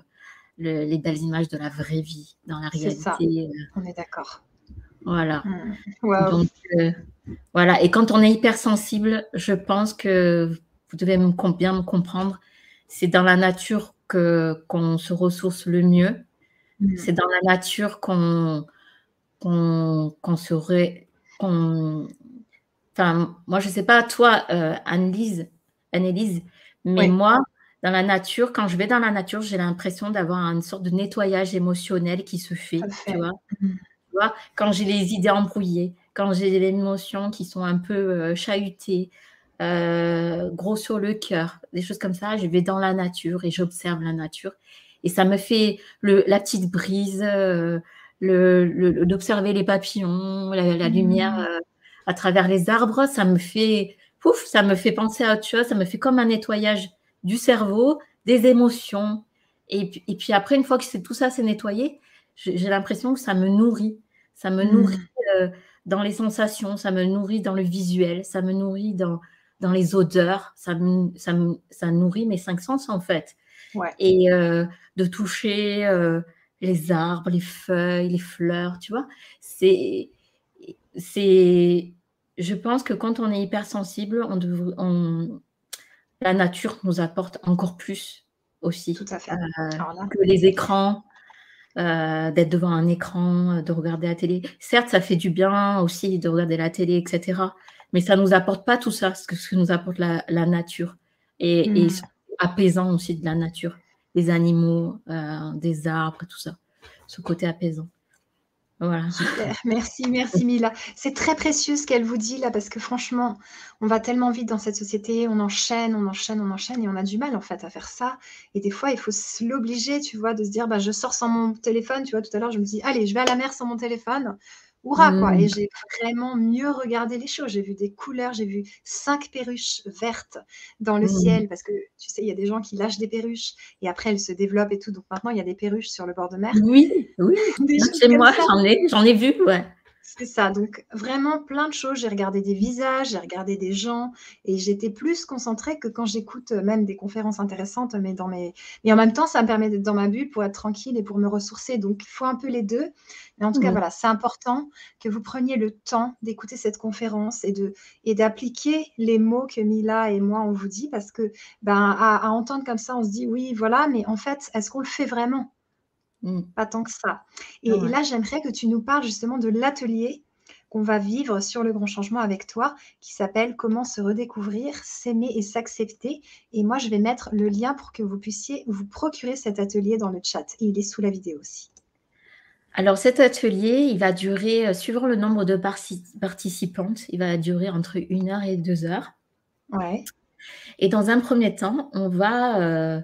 les belles images de la vraie vie, dans la réalité. Ça. On est d'accord. Voilà. Mmh. Donc, voilà. Et quand on est hypersensible, je pense que vous devez bien me comprendre, c'est dans la nature que qu'on se ressource le mieux. Mm. C'est dans la nature qu'on qu'on serait enfin moi je sais pas toi euh, Annelise Annelise mais moi dans la nature quand je vais dans la nature j'ai l'impression d'avoir une sorte de nettoyage émotionnel qui se fait, Tu, vois mm. tu vois quand j'ai les idées embrouillées quand j'ai des émotions qui sont un peu euh, chahutées euh, gros sur le cœur, des choses comme ça. Je vais dans la nature et j'observe la nature. Et ça me fait le, la petite brise, euh, le, d'observer les papillons, la, lumière mmh. euh, à travers les arbres. Ça me fait, pouf, ça me fait penser à autre chose. Ça me fait comme un nettoyage du cerveau, des émotions. Et, et puis après, une fois que tout ça s'est nettoyé, j'ai l'impression que ça me nourrit. Ça me mmh. nourrit dans les sensations, ça me nourrit dans le visuel, ça me nourrit dans, dans les odeurs. Ça, ça, ça nourrit mes cinq sens, en fait. Et euh, de toucher euh, les arbres, les feuilles, les fleurs, tu vois. C'est. c'est je pense que quand on est hypersensible, on, on, la nature nous apporte encore plus aussi Tout à fait. Euh, que les écrans, d'être devant un écran, de regarder la télé. Certes, ça fait du bien aussi de regarder la télé, etc mais ça ne nous apporte pas tout ça, ce que, ce que nous apporte la, nature. Et, et, hmm. apaisant aussi de la nature, des animaux, euh, des arbres, tout ça. Ce côté apaisant. Voilà. Super, merci, merci Mila. C'est très précieux ce qu'elle vous dit là, parce que franchement, on va tellement vite dans cette société, on enchaîne, on enchaîne, on enchaîne, et on a du mal en fait à faire ça. Et des fois, il faut l'obliger, tu vois, de se dire, bah, je sors sans mon téléphone. Tu vois, tout à l'heure, je me dis, allez, je vais à la mer sans mon téléphone. Hurrah, quoi. Et mmh. j'ai vraiment mieux regardé les choses. J'ai vu des couleurs, j'ai vu cinq perruches vertes dans le mmh. ciel, parce que tu sais, il y a des gens qui lâchent des perruches et après elles se développent et tout. Donc maintenant, il y a des perruches sur le bord de mer. Oui, oui. Chez moi, j'en ai, j'en ai vu, ouais. C'est ça, donc vraiment plein de choses. J'ai regardé des visages, j'ai regardé des gens et j'étais plus concentrée que quand j'écoute euh, même des conférences intéressantes, mais, dans mes... mais en même temps, ça me permet d'être dans ma bulle pour être tranquille et pour me ressourcer. Donc, il faut un peu les deux. Mais en tout cas, voilà, c'est important que vous preniez le temps d'écouter cette conférence et, de, et d'appliquer les mots que Mila et moi, on vous dit parce que ben, à entendre comme ça, on se dit oui, voilà, mais en fait, est-ce qu'on le fait vraiment? Mmh. Pas tant que ça. Et, ah là, j'aimerais que tu nous parles justement de l'atelier qu'on va vivre sur le grand changement avec toi, qui s'appelle Comment se redécouvrir, s'aimer et s'accepter. Et moi, je vais mettre le lien pour que vous puissiez vous procurer cet atelier dans le chat. Et il est sous la vidéo aussi. Alors cet atelier, il va durer, euh, suivant le nombre de participantes, il va durer entre une heure et deux heures. Ouais. Et dans un premier temps, on va euh,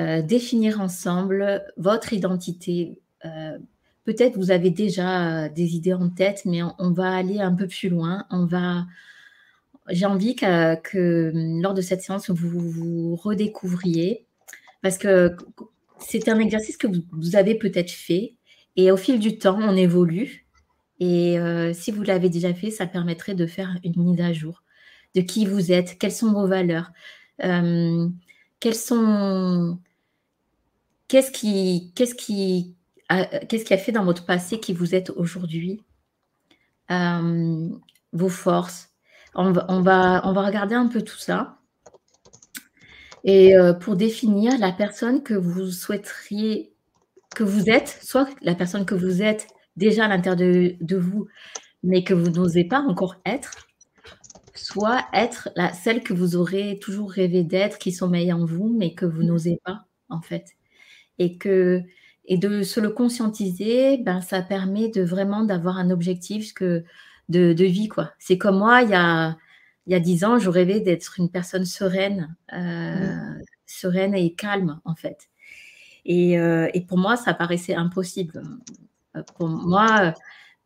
euh, définir ensemble votre identité. Euh, peut-être vous avez déjà des idées en tête, mais on, va aller un peu plus loin. On va, j'ai envie que, lors de cette séance, vous vous redécouvriez, parce que c'est un exercice que vous, avez peut-être fait, et au fil du temps, on évolue. Et euh, si vous l'avez déjà fait, ça permettrait de faire une mise à jour de qui vous êtes, quelles sont vos valeurs, qu'est-ce qui, a, fait dans votre passé qui vous êtes aujourd'hui euh, Vos forces? On va, regarder un peu tout ça. Et euh, pour définir la personne que vous souhaiteriez que vous êtes, soit la personne que vous êtes déjà à l'intérieur de vous, mais que vous n'osez pas encore être, soit être la, celle que vous aurez toujours rêvé d'être, qui sommeille en vous, mais que vous mmh. n'osez pas, en fait. Et, que, et de se le conscientiser, ben, ça permet de vraiment d'avoir un objectif que de, de vie. quoi. C'est comme moi, il y a, il y a 10 ans, je rêvais d'être une personne sereine, euh, sereine et calme, en fait. Et, euh, et, pour moi, ça paraissait impossible. Euh, pour moi,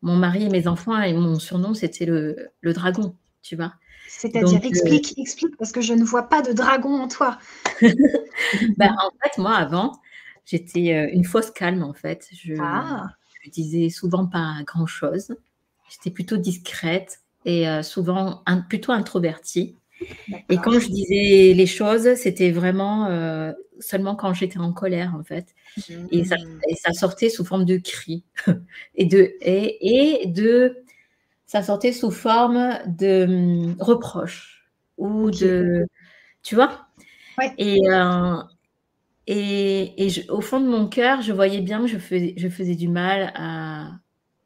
mon mari et mes enfants, et mon surnom, c'était le, le dragon, tu vois. C'est-à-dire, explique, explique, parce que je ne vois pas de dragon en toi. ben, en fait, moi, avant, j'étais euh, une fausse calme, en fait. Je, ah. je disais souvent pas grand-chose. J'étais plutôt discrète et euh, souvent un, plutôt introvertie. Et quand je disais les choses, c'était vraiment euh, seulement quand j'étais en colère, en fait. Et, ça, et, ça, sortait sous forme de cris et de, et, et de ça sortait sous forme de hum, reproches ou de. Tu vois? Et, euh, et, et au fond de mon cœur, je voyais bien que je faisais, je faisais du mal à,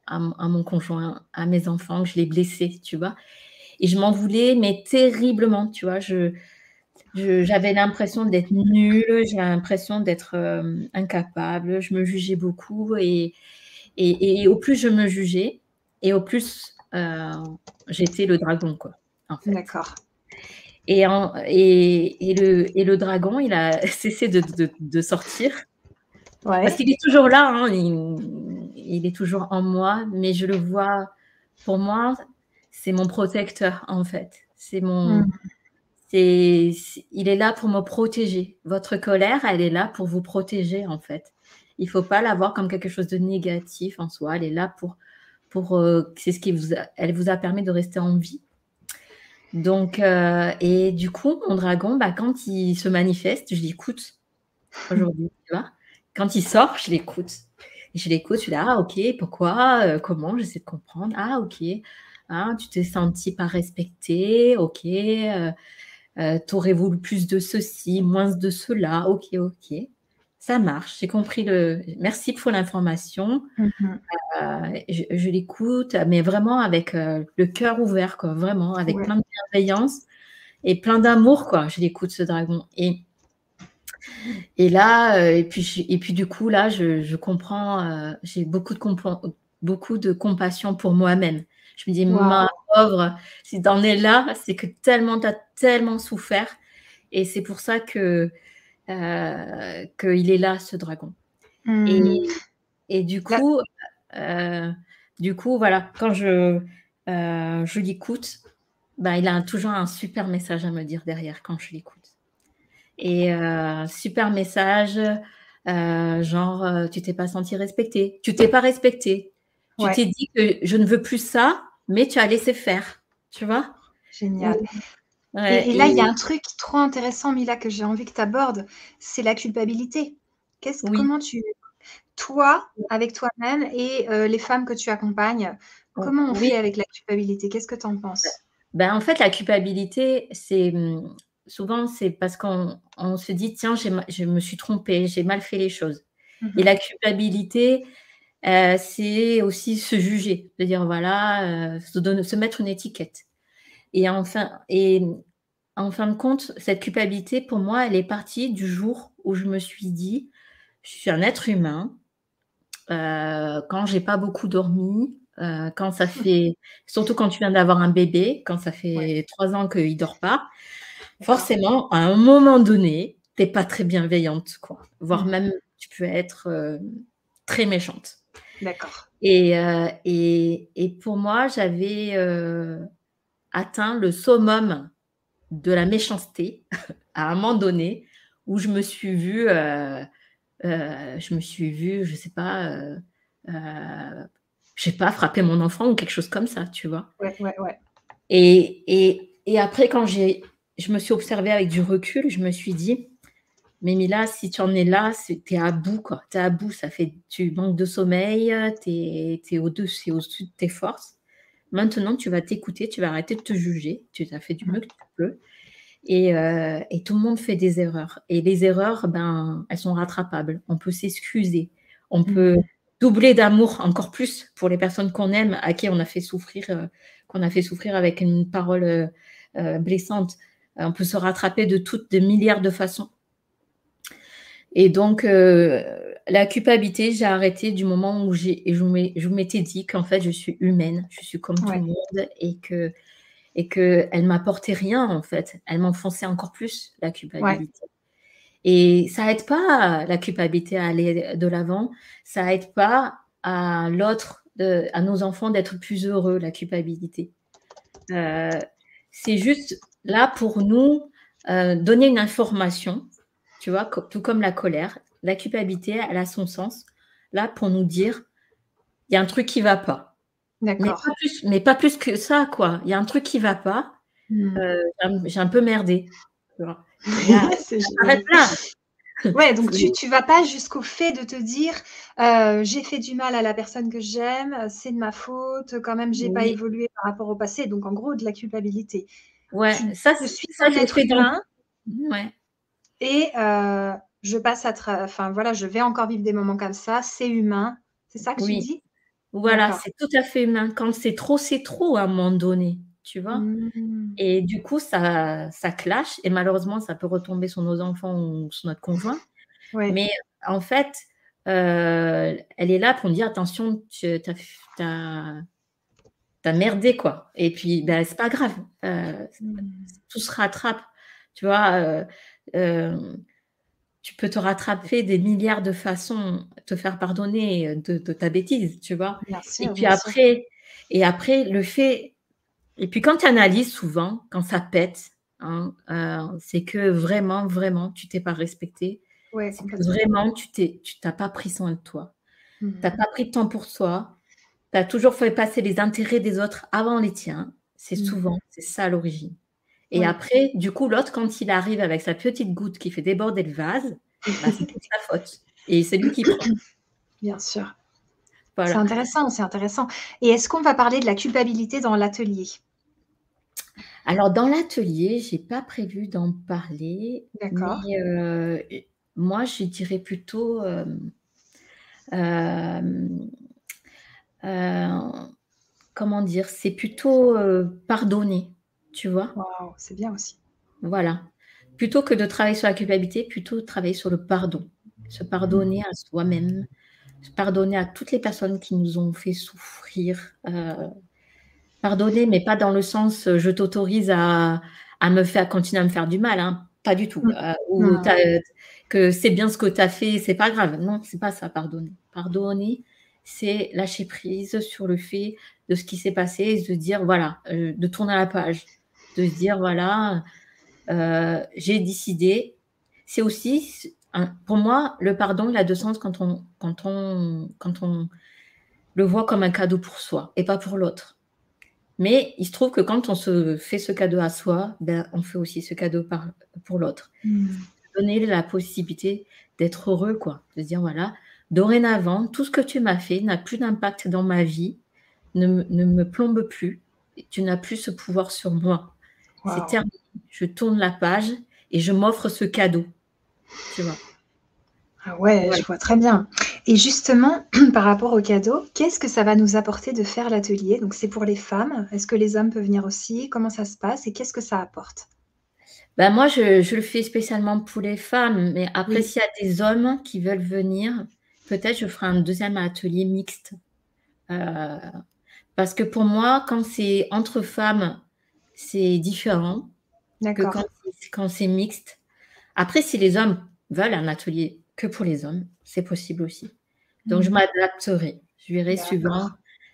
à, mon conjoint, à mes enfants, que je les blessais, tu vois? Et je m'en voulais, mais terriblement, tu vois? Je, j'avais l'impression d'être nulle, j'ai l'impression d'être euh, incapable, je me jugeais beaucoup et, et, et, au plus je me jugeais et au plus j'étais le dragon, quoi. D'accord. Et, et, et, le, et le dragon, il a cessé de, de, sortir. Ouais. Parce qu'il est toujours là, hein, il, est toujours en moi, mais je le vois, pour moi, c'est mon protecteur, en fait. C'est mon. Hmm. C'est, il est là pour me protéger. Votre colère, elle est là pour vous protéger, en fait. Il ne faut pas la voir comme quelque chose de négatif en soi. Elle est là pour euh, c'est ce qui vous elle vous a permis de rester en vie. Donc euh, et du coup mon dragon, bah, quand il se manifeste, je l'écoute aujourd'hui, tu vois. Quand il sort, je l'écoute. Je l'écoute, je dis ah ok, pourquoi, euh, comment, j'essaie de comprendre. Ah ok, ah, tu t'es senti pas respecté, ok. T'aurais voulu plus de ceci, moins de cela, ok, ok ça marche, j'ai compris le. Merci pour l'information. Mmh euh, je, l'écoute, mais vraiment avec euh, le cœur ouvert, quoi, vraiment, avec plein de bienveillance et plein d'amour, quoi. Je l'écoute, ce dragon. Et, et là, euh, et, puis, et puis du coup, là, je, comprends, j'ai beaucoup de, beaucoup de compassion pour moi-même. Je me dis, ma pauvre, si t'en es là, c'est que tellement, tu as tellement souffert. Et c'est pour ça que euh, qu'il est là, ce dragon. Et, hmm. et, du coup, euh, du coup, voilà, quand je, euh, je l'écoute, bah, il a toujours un super message à me dire derrière quand je l'écoute. Et super message, genre, tu t'es pas senti respecté, tu t'es pas respecté, tu t'es dit que je ne veux plus ça, mais tu as laissé faire, tu vois? Génial. Et, là, il y a un truc trop intéressant, Mila, que j'ai envie que tu abordes, c'est la culpabilité. Qu'est-ce, Comment tu, toi, avec toi-même et les femmes que tu accompagnes, comment on fait avec la culpabilité? Qu'est-ce que tu en penses? Ben, En fait, la culpabilité, c'est mmh, souvent c'est parce qu'on se dit tiens, je me suis trompée, j'ai mal fait les choses. Et la culpabilité, c'est aussi se juger, de dire voilà, se, mettre une étiquette. Et enfin, et en fin de compte, cette culpabilité, pour moi, elle est partie du jour où je me suis dit, je suis un être humain, euh, quand j'ai pas beaucoup dormi, euh, quand ça fait, surtout quand tu viens d'avoir un bébé, quand ça fait trois ans qu'il dort pas, forcément, à un moment donné, tu n'es pas très bienveillante, quoi. Voire mmh. même, tu peux être euh, très méchante. D'accord. Et, et, et, pour moi, j'avais atteint le summum de la méchanceté à un moment donné où je me suis vue euh, je me suis vue, je sais pas, euh, euh, je sais pas, frapper mon enfant ou quelque chose comme ça, tu vois. Ouais, ouais, ouais. Et, et, et après, quand j'ai, je me suis observée avec du recul, je me suis dit, mais Mila, si tu en es là, tu es à bout, quoi. Tu es à bout, ça fait, tu manques de sommeil, tu es, au-dessus, au-dessus de tes forces. Maintenant, tu vas t'écouter, tu vas arrêter de te juger, tu as fait du mieux que tu peux. Euh, et, tout le monde fait des erreurs. Et les erreurs, ben, elles sont rattrapables. On peut s'excuser. On mmh. peut doubler d'amour encore plus pour les personnes qu'on aime, à qui on a fait souffrir, euh, qu'on a fait souffrir avec une parole euh, blessante. On peut se rattraper de toutes, de milliards de façons. Et donc, la culpabilité, j'ai arrêté du moment où j'ai, je m'étais dit qu'en fait, je suis humaine, je suis comme tout le monde et que et qu'elle m'apportait rien en fait. Elle m'enfonçait encore plus la culpabilité. Et ça aide pas la culpabilité à aller de l'avant. Ça aide pas à l'autre, à nos enfants d'être plus heureux, la culpabilité. Euh, c'est juste là pour nous euh, donner une information, tu vois, tout comme la colère. La culpabilité, elle a son sens. Là pour nous dire, il y a un truc qui va pas. Mais pas, plus, mais pas plus que ça, quoi. Il y a un truc qui va pas. Hmm. Euh, j'ai un peu merdé. Arrête là. Ouais, donc tu, tu vas pas jusqu'au fait de te dire euh, j'ai fait du mal à la personne que j'aime, c'est de ma faute, quand même j'ai pas évolué par rapport au passé, donc en gros de la culpabilité. Ouais, ça je suis ça, un être humain. Ouais. Et euh, je passe à enfin voilà, je vais encore vivre des moments comme ça, c'est humain, c'est ça que tu dis? Voilà, c'est tout à fait humain. Quand c'est trop, c'est trop à un moment donné, tu vois. Mmh. Et du coup, ça, ça clash et malheureusement, ça peut retomber sur nos enfants ou sur notre conjoint. Mais en fait, euh, elle est là pour dire attention, tu as, as, merdé, quoi. Et puis, ben, c'est pas grave. Euh, mmh. Tout se rattrape. Tu vois, euh, tu peux te rattraper des milliards de façons, te faire pardonner de, ta bêtise, tu vois. et puis après, et après, le fait, et puis quand tu analyses souvent, quand ça pète, hein, euh, c'est que vraiment, vraiment, tu t'es pas respecté. vraiment, tu t'es, tu t'as pas pris soin de toi. Tu n'as mmh. pas pris de temps pour toi. Tu as toujours fait passer les intérêts des autres avant les tiens. C'est mmh. souvent, c'est ça l'origine. Et après, du coup, l'autre, quand il arrive avec sa petite goutte qui fait déborder le vase, bah, c'est toute sa faute. Et c'est lui qui prend. Bien sûr. C'est intéressant, c'est intéressant. Et est-ce qu'on va parler de la culpabilité dans l'atelier? Alors, dans l'atelier, je n'ai pas prévu d'en parler. D'accord. Euh, moi, je dirais plutôt. Euh, euh, comment dire C'est plutôt pardonner tu vois? c'est bien aussi. Voilà. Plutôt que de travailler sur la culpabilité, plutôt travailler sur le pardon. Se pardonner à soi-même, se pardonner à toutes les personnes qui nous ont fait souffrir. Euh, pardonner, mais pas dans le sens je t'autorise à, me faire continuer à me faire du mal, hein. pas du tout. Mm. Euh, ou que c'est bien ce que tu as fait, c'est pas grave. Non, c'est pas ça, pardonner. Pardonner c'est lâcher prise sur le fait de ce qui s'est passé et de dire, voilà, euh, de tourner la page, de se dire, voilà, euh, j'ai décidé. C'est aussi, pour moi, le pardon, il a deux sens quand on, quand, on, quand on le voit comme un cadeau pour soi et pas pour l'autre. Mais il se trouve que quand on se fait ce cadeau à soi, ben, on fait aussi ce cadeau par, pour l'autre. Hmm. Donner la possibilité d'être heureux, quoi. De dire, voilà, dorénavant, tout ce que tu m'as fait n'a plus d'impact dans ma vie, ne, me plombe plus, tu n'as plus ce pouvoir sur moi. C'est terminé. Je tourne la page et je m'offre ce cadeau. Tu vois. Ah ouais, je vois très bien. Et justement, par rapport au cadeau, qu'est-ce que ça va nous apporter de faire l'atelier? Donc, c'est pour les femmes. Est-ce que les hommes peuvent venir aussi? Comment ça se passe? Et qu'est-ce que ça apporte? Ben moi, je, le fais spécialement pour les femmes, mais après, s'il y a des hommes qui veulent venir, peut-être je ferai un deuxième atelier mixte. Euh, parce que pour moi, quand c'est entre femmes, c'est différent que quand, c'est mixte. Après, si les hommes veulent un atelier que pour les hommes, c'est possible aussi. Donc, je mhm. m'adapterai. Je verrai suivant,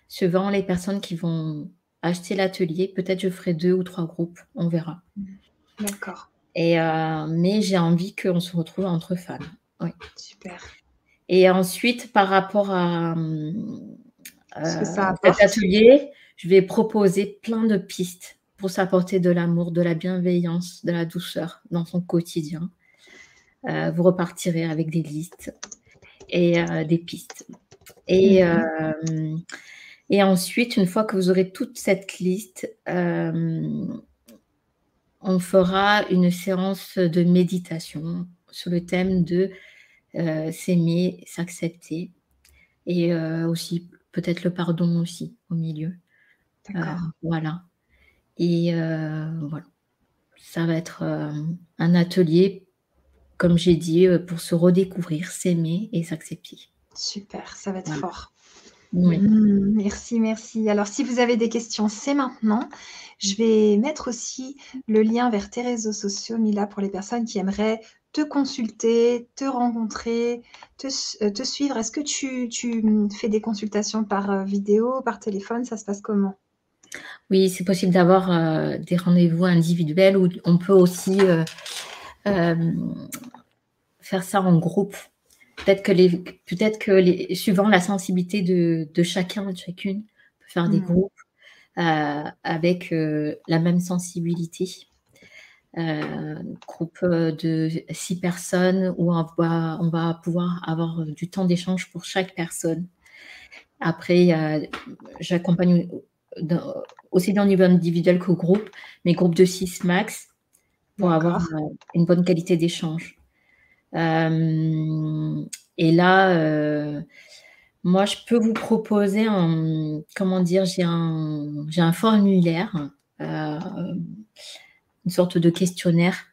suivant les personnes qui vont acheter l'atelier. Peut-être je ferai deux ou trois groupes. On verra. D'accord. Et euh, mais j'ai envie qu'on se retrouve entre femmes. Oui. Super. Et ensuite, par rapport à, euh, cet atelier, je vais proposer plein de pistes pour s'apporter de l'amour, de la bienveillance, de la douceur dans son quotidien. Euh, vous repartirez avec des listes et euh, des pistes. Et, mhm. et ensuite, une fois que vous aurez toute cette liste, on fera une séance de méditation sur le thème de euh, s'aimer, s'accepter. Et euh, aussi, peut-être le pardon aussi au milieu. Euh, voilà. Et voilà. Ça va être un atelier, comme j'ai dit, pour se redécouvrir, s'aimer et s'accepter. Super, ça va être fort. Mmh, merci, merci. Alors, si vous avez des questions, c'est maintenant. Je vais mettre aussi le lien vers tes réseaux sociaux, Mila, pour les personnes qui aimeraient te consulter, te rencontrer, te, euh, suivre. Est-ce que tu, fais des consultations par euh, vidéo, par téléphone? Ça se passe comment? Oui, c'est possible d'avoir euh, des rendez-vous individuels ou on peut aussi faire ça en groupe. Peut-être que, les, peut-être que les, suivant la sensibilité de, chacun, de chacune, on peut faire des mmh. groupes avec la même sensibilité. Euh, groupe euh, de six personnes où on va, on va pouvoir avoir du temps d'échange pour chaque personne. Après, j'accompagne aussi bien au niveau individuel qu'au groupe, mais groupe de 6 max pour avoir euh, une bonne qualité d'échange. et là, moi, je peux vous proposer un, comment dire, j'ai un, j'ai un formulaire une sorte de questionnaire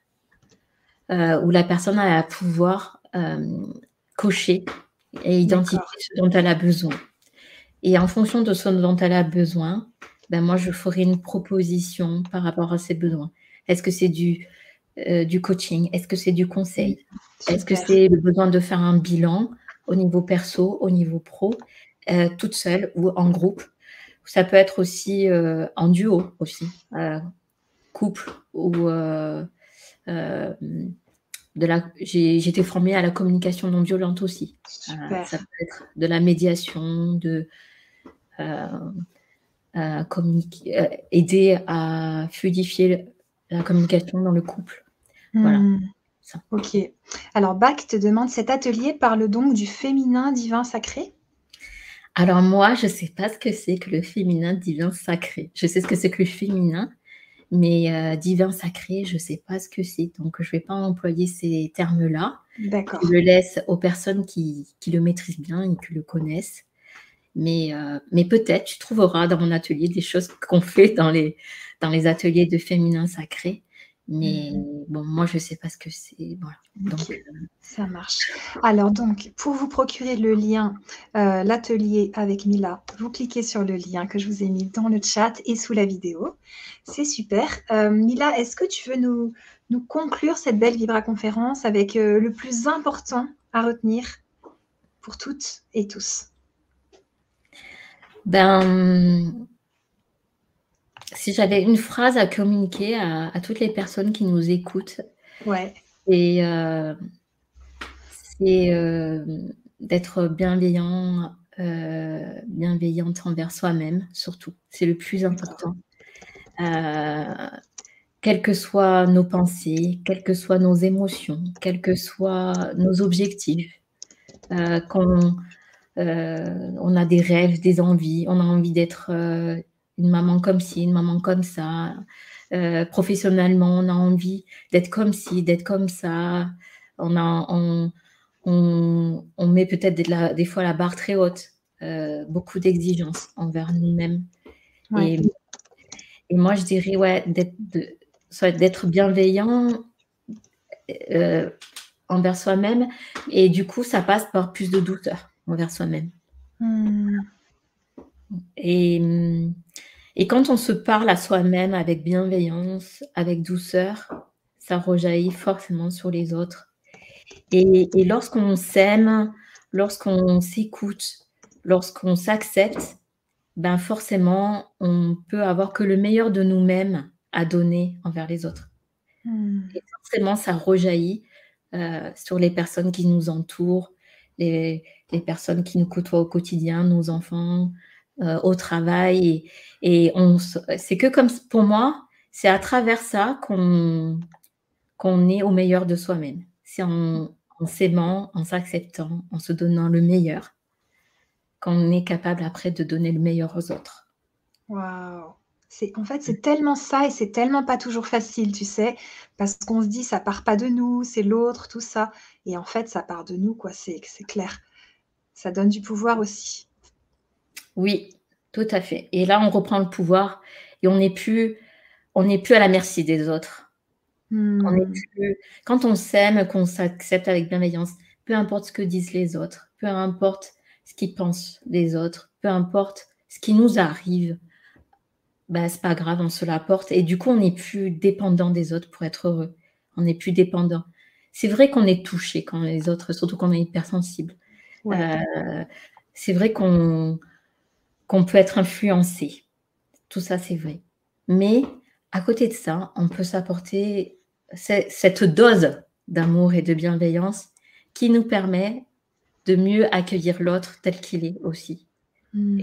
euh, où la personne a à pouvoir euh, cocher et identifier ce dont elle a besoin. Et en fonction de ce dont elle a besoin, ben moi, je ferai une proposition par rapport à ses besoins. Est-ce que c'est du, euh, du coaching? Est-ce que c'est du conseil? Est-ce que c'est le besoin de faire un bilan au niveau perso, au niveau pro, toute seule ou en groupe? Ça peut être aussi en duo aussi couple ou euh, euh, de la. J'ai été formée à la communication non violente aussi. Euh, ça peut être de la médiation, de communiquer, aider à fluidifier la communication dans le couple. Voilà. Hmm. Ok. Alors, Bach te demande cet atelier parle donc du féminin divin sacré? Alors, moi, je ne sais pas ce que c'est que le féminin divin sacré. Je sais ce que c'est que le féminin, mais euh, divin sacré, je ne sais pas ce que c'est. Donc, je ne vais pas employer ces termes-là. D'accord. Je le laisse aux personnes qui, le maîtrisent bien et qui le connaissent. Mais, euh, mais peut-être tu trouveras dans mon atelier des choses qu'on fait dans les, dans les ateliers de féminin sacré. Mais mmh bon, moi, je ne sais pas ce que c'est. Voilà. Donc, euh, Ça marche. Alors, donc, pour vous procurer le lien, euh, l'atelier avec Mila, vous cliquez sur le lien que je vous ai mis dans le chat et sous la vidéo. C'est super. Euh, Mila, est-ce que tu veux nous, nous conclure cette belle Vibra conférence avec le plus important à retenir pour toutes et tous? Ben, si j'avais une phrase à communiquer à, toutes les personnes qui nous écoutent, ouais. c'est euh, euh, d'être bienveillant, euh, bienveillante envers soi-même, surtout. C'est le plus important. quelles que soient nos pensées, quelles que soient nos émotions, quels que soient nos objectifs, quand on a des rêves, des envies, on a envie d'être une maman comme ci, une maman comme ça. Euh, professionnellement, on a envie d'être comme ci, d'être comme ça. On, a, on, on, met peut-être des, des, fois la barre très haute, euh, beaucoup d'exigences envers nous-mêmes. Et, moi, je dirais, ouais, d'être bienveillant euh, envers soi-même. Et du coup, ça passe par plus de douceur envers soi-même. Hmm. Et, et quand on se parle à soi-même avec bienveillance, avec douceur, ça rejaillit forcément sur les autres. Et, lorsqu'on s'aime, lorsqu'on s'écoute, lorsqu'on s'accepte, ben forcément, on peut avoir que le meilleur de nous-mêmes à donner envers les autres. Hmm. Et forcément, ça rejaillit euh, sur les personnes qui nous entourent, les, personnes qui nous côtoient au quotidien, nos enfants, euh, au travail. Et, c'est que comme pour moi, c'est à travers ça qu'on, qu'on est au meilleur de soi-même. C'est en, s'aimant, en s'acceptant, en se donnant le meilleur, qu'on est capable après de donner le meilleur aux autres. Waouh! C'est, en fait, c'est tellement ça et c'est tellement pas toujours facile, tu sais, parce qu'on se dit ça part pas de nous, c'est l'autre, tout ça. Et en fait, ça part de nous, quoi, c'est, c'est clair. Ça donne du pouvoir aussi. Oui, tout à fait. Et là, on reprend le pouvoir et on n'est plus, on n'est plus à la merci des autres. Hmm. quand on s'aime, qu'on s'accepte avec bienveillance, peu importe ce que disent les autres, peu importe ce qu'ils pensent les autres, peu importe ce qui nous arrive, bah, c'est pas grave, on se l'apporte. Et du coup, on n'est plus dépendant des autres pour être heureux. On n'est plus dépendant. C'est vrai qu'on est touché quand les autres, surtout quand on est hypersensible. Euh, c'est vrai qu'on qu'on peut être influencé. Tout ça, c'est vrai. Mais à côté de ça, on peut s'apporter cette dose d'amour et de bienveillance qui nous permet de mieux accueillir l'autre tel qu'il est aussi. Hmm.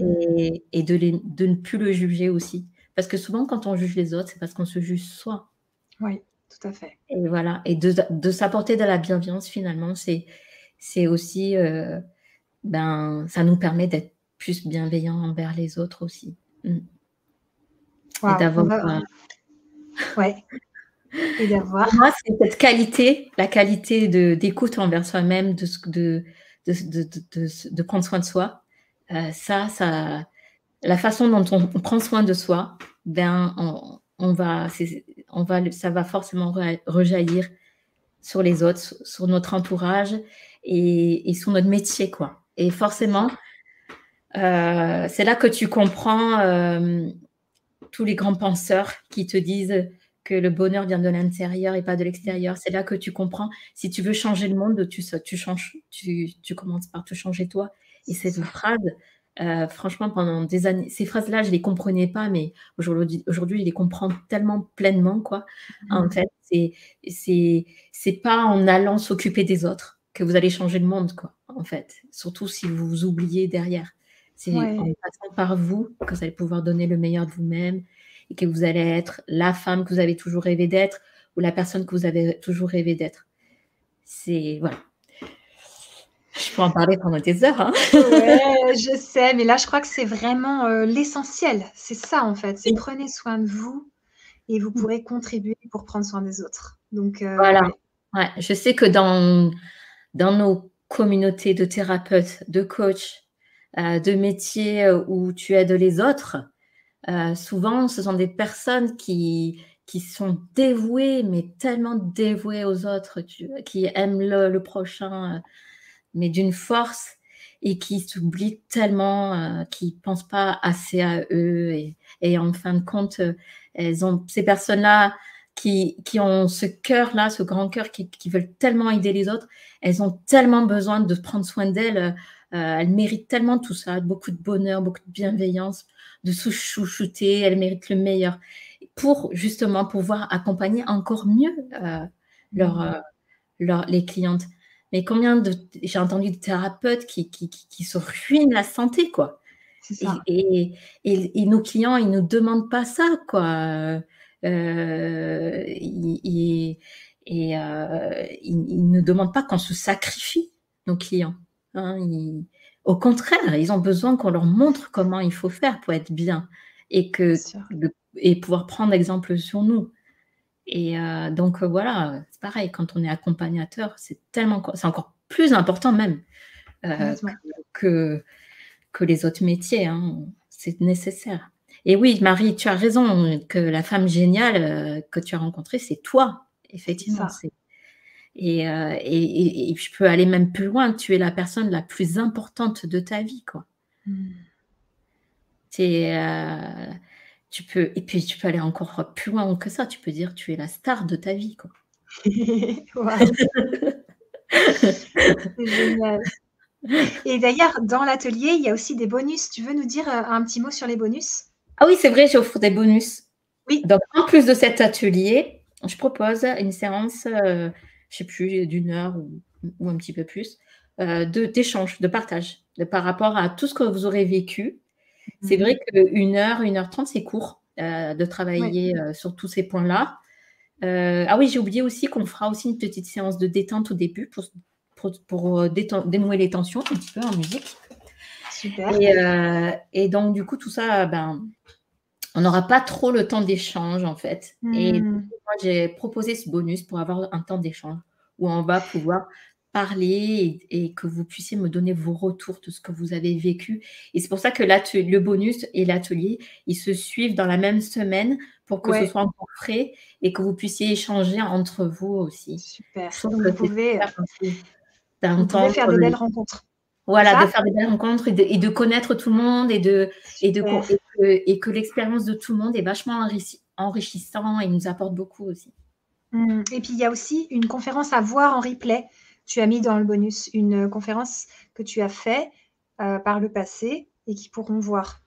Et, de, de, ne plus le juger aussi. Parce que souvent, quand on juge les autres, c'est parce qu'on se juge soi. Oui, tout à fait. Et voilà. Et de, s'apporter de la bienveillance, finalement, c'est aussi, euh, ben, ça nous permet d'être plus bienveillant envers les autres aussi. Mm. et d'avoir. Ouais. Et d'avoir. Moi, c'est cette qualité, la qualité d'écoute envers soi-même, de, de, de, de, prendre soin de soi. Euh, ça, ça, la façon dont on, prend soin de soi, ben, on, va, ça va forcément rejaillir sur les autres, sur notre entourage et, sur notre métier, quoi. Et forcément, euh, c'est là que tu comprends euh, tous les grands penseurs qui te disent que le bonheur vient de l'intérieur et pas de l'extérieur. C'est là que tu comprends. Si tu veux changer le monde, tu, tu, changes, tu, tu commences par te changer toi. Et cette phrase, euh, franchement, pendant des années, ces phrases-là, je ne les comprenais pas, mais aujourd'hui, aujourd'hui, je les comprends tellement pleinement, quoi. En mmh. fait, c'est, c'est, c'est pas en allant s'occuper des autres que vous allez changer le monde, quoi. En fait, surtout si vous vous oubliez derrière. C'est en passant par vous que vous allez pouvoir donner le meilleur de vous-même et que vous allez être la femme que vous avez toujours rêvé d'être ou la personne que vous avez toujours rêvé d'être. C'est voilà. Je peux en parler pendant des heures. Hein. ouais, je sais, mais là, je crois que c'est vraiment euh, l'essentiel. C'est ça, en fait. C'est prenez soin de vous et vous mmh. pourrez contribuer pour prendre soin des autres. Donc, euh, voilà. Ouais. Je sais que dans, dans nos communautés de thérapeutes, de coachs, euh, de métiers où tu aides les autres, souvent ce sont des personnes qui, qui sont dévouées, mais tellement dévouées aux autres, qui aiment le, prochain, mais d'une force et qui s'oublient tellement, qui ne pensent pas assez à eux. Et, en fin de compte, elles ont ces personnes-là qui, qui, ont ce cœur-là, ce grand cœur, qui, qui, veulent tellement aider les autres, elles ont tellement besoin de prendre soin d'elles elle mérite tellement tout ça, beaucoup de bonheur, beaucoup de bienveillance, de se chouchouter. Elle mérite le meilleur pour justement pouvoir accompagner encore mieux leur, leur, les clientes. Mais combien de. J'ai entendu de thérapeutes qui, qui, qui, se ruinent la santé, quoi. Ça. Et, et, et, nos clients, ils ne nous demandent pas ça, quoi. Euh, ils, et euh, ils, ne demandent pas qu'on se sacrifie, nos clients. Hein, au contraire, ils ont besoin qu'on leur montre comment il faut faire pour être bien et, que, et pouvoir prendre exemple sur nous. Et euh, donc euh, voilà, c'est pareil, quand on est accompagnateur, c'est tellement, c'est encore plus important même euh, que, que les autres métiers. Hein. C'est nécessaire. Et oui, Marie, tu as raison que la femme géniale que tu as rencontrée, c'est toi, effectivement. Et, et, et, je peux aller même plus loin. Tu es la personne la plus importante de ta vie, quoi. Mmh. C'est tu peux, et puis tu peux aller encore plus loin que ça. Tu peux dire tu es la star de ta vie. Quoi. C'est génial. Et d'ailleurs, dans l'atelier, il y a aussi des bonus. Tu veux nous dire euh, un petit mot sur les bonus? Ah oui, c'est vrai, j'offre des bonus. Oui. Donc, en plus de cet atelier, je propose une séance, euh, je ne sais plus, d'une heure ou, un petit peu plus, euh, d'échange, de, partage de, par rapport à tout ce que vous aurez vécu c'est vrai mhm. qu'une heure, une heure trente, c'est court euh, de travailler euh, sur tous ces points-là. Euh, ah oui, j'ai oublié aussi qu'on fera aussi une petite séance de détente au début pour, pour, dénouer les tensions un petit peu en musique. Super. Et, donc, du coup, tout ça, ben, on n'aura pas trop le temps d'échange en fait. Et hmm. moi, j'ai proposé ce bonus pour avoir un temps d'échange où on va pouvoir parler et, que vous puissiez me donner vos retours de ce que vous avez vécu. Et c'est pour ça que le bonus et l'atelier, ils se suivent dans la même semaine pour que ce soit encore frais et que vous puissiez échanger entre vous aussi. Super. vous pouvez, faire de belles rencontres. Voilà, de faire des belles rencontres et de, connaître tout le monde et, de, et, de, et que, l'expérience de tout le monde est vachement enrichissant et nous apporte beaucoup aussi. Mmh. Et puis, il y a aussi une conférence à voir en replay tu as mis dans le bonus une conférence que tu as fait euh, par le passé et qui pourront voir.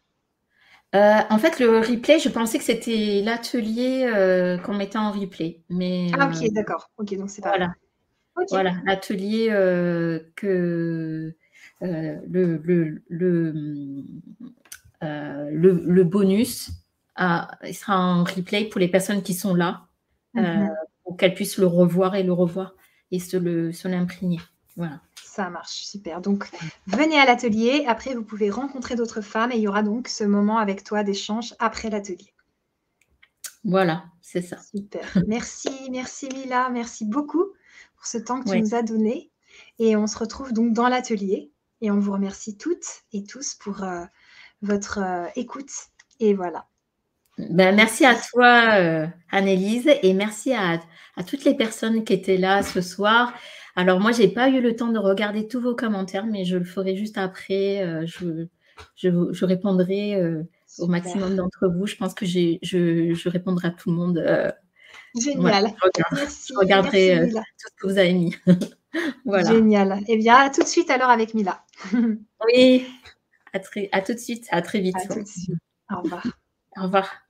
Euh, en fait, le replay, je pensais que c'était l'atelier euh, qu'on mettait en replay. Mais, ah, ok, d'accord. Ok, donc c'est pas. Voilà. Voilà, l'atelier que le, le, le, bonus il sera en replay pour les personnes qui sont là, mm-hmm. pour qu'elles puissent le revoir et le revoir et se l'imprégner. Voilà. Ça marche, super. Donc, venez à l'atelier. Après, vous pouvez rencontrer d'autres femmes et il y aura donc ce moment avec toi d'échange après l'atelier. Voilà, c'est ça. Super. Merci, merci Mila. Merci beaucoup pour ce temps que tu nous as donné. Et on se retrouve donc dans l'atelier. Et on vous remercie toutes et tous pour euh, votre euh, écoute. Et voilà. Ben, merci à toi, euh, Annelise, et merci à, toutes les personnes qui étaient là ce soir. Alors, moi, je n'ai pas eu le temps de regarder tous vos commentaires, mais je le ferai juste après. Euh, je, répondrai euh, au maximum d'entre vous. Je pense que je, répondrai à tout le monde. Génial. je, regarderai tout ce que vous avez mis. voilà. Génial. Eh bien, à tout de suite alors avec Mila. oui, à, très, à tout de suite. À très vite. À tout de suite. Au revoir. Au revoir.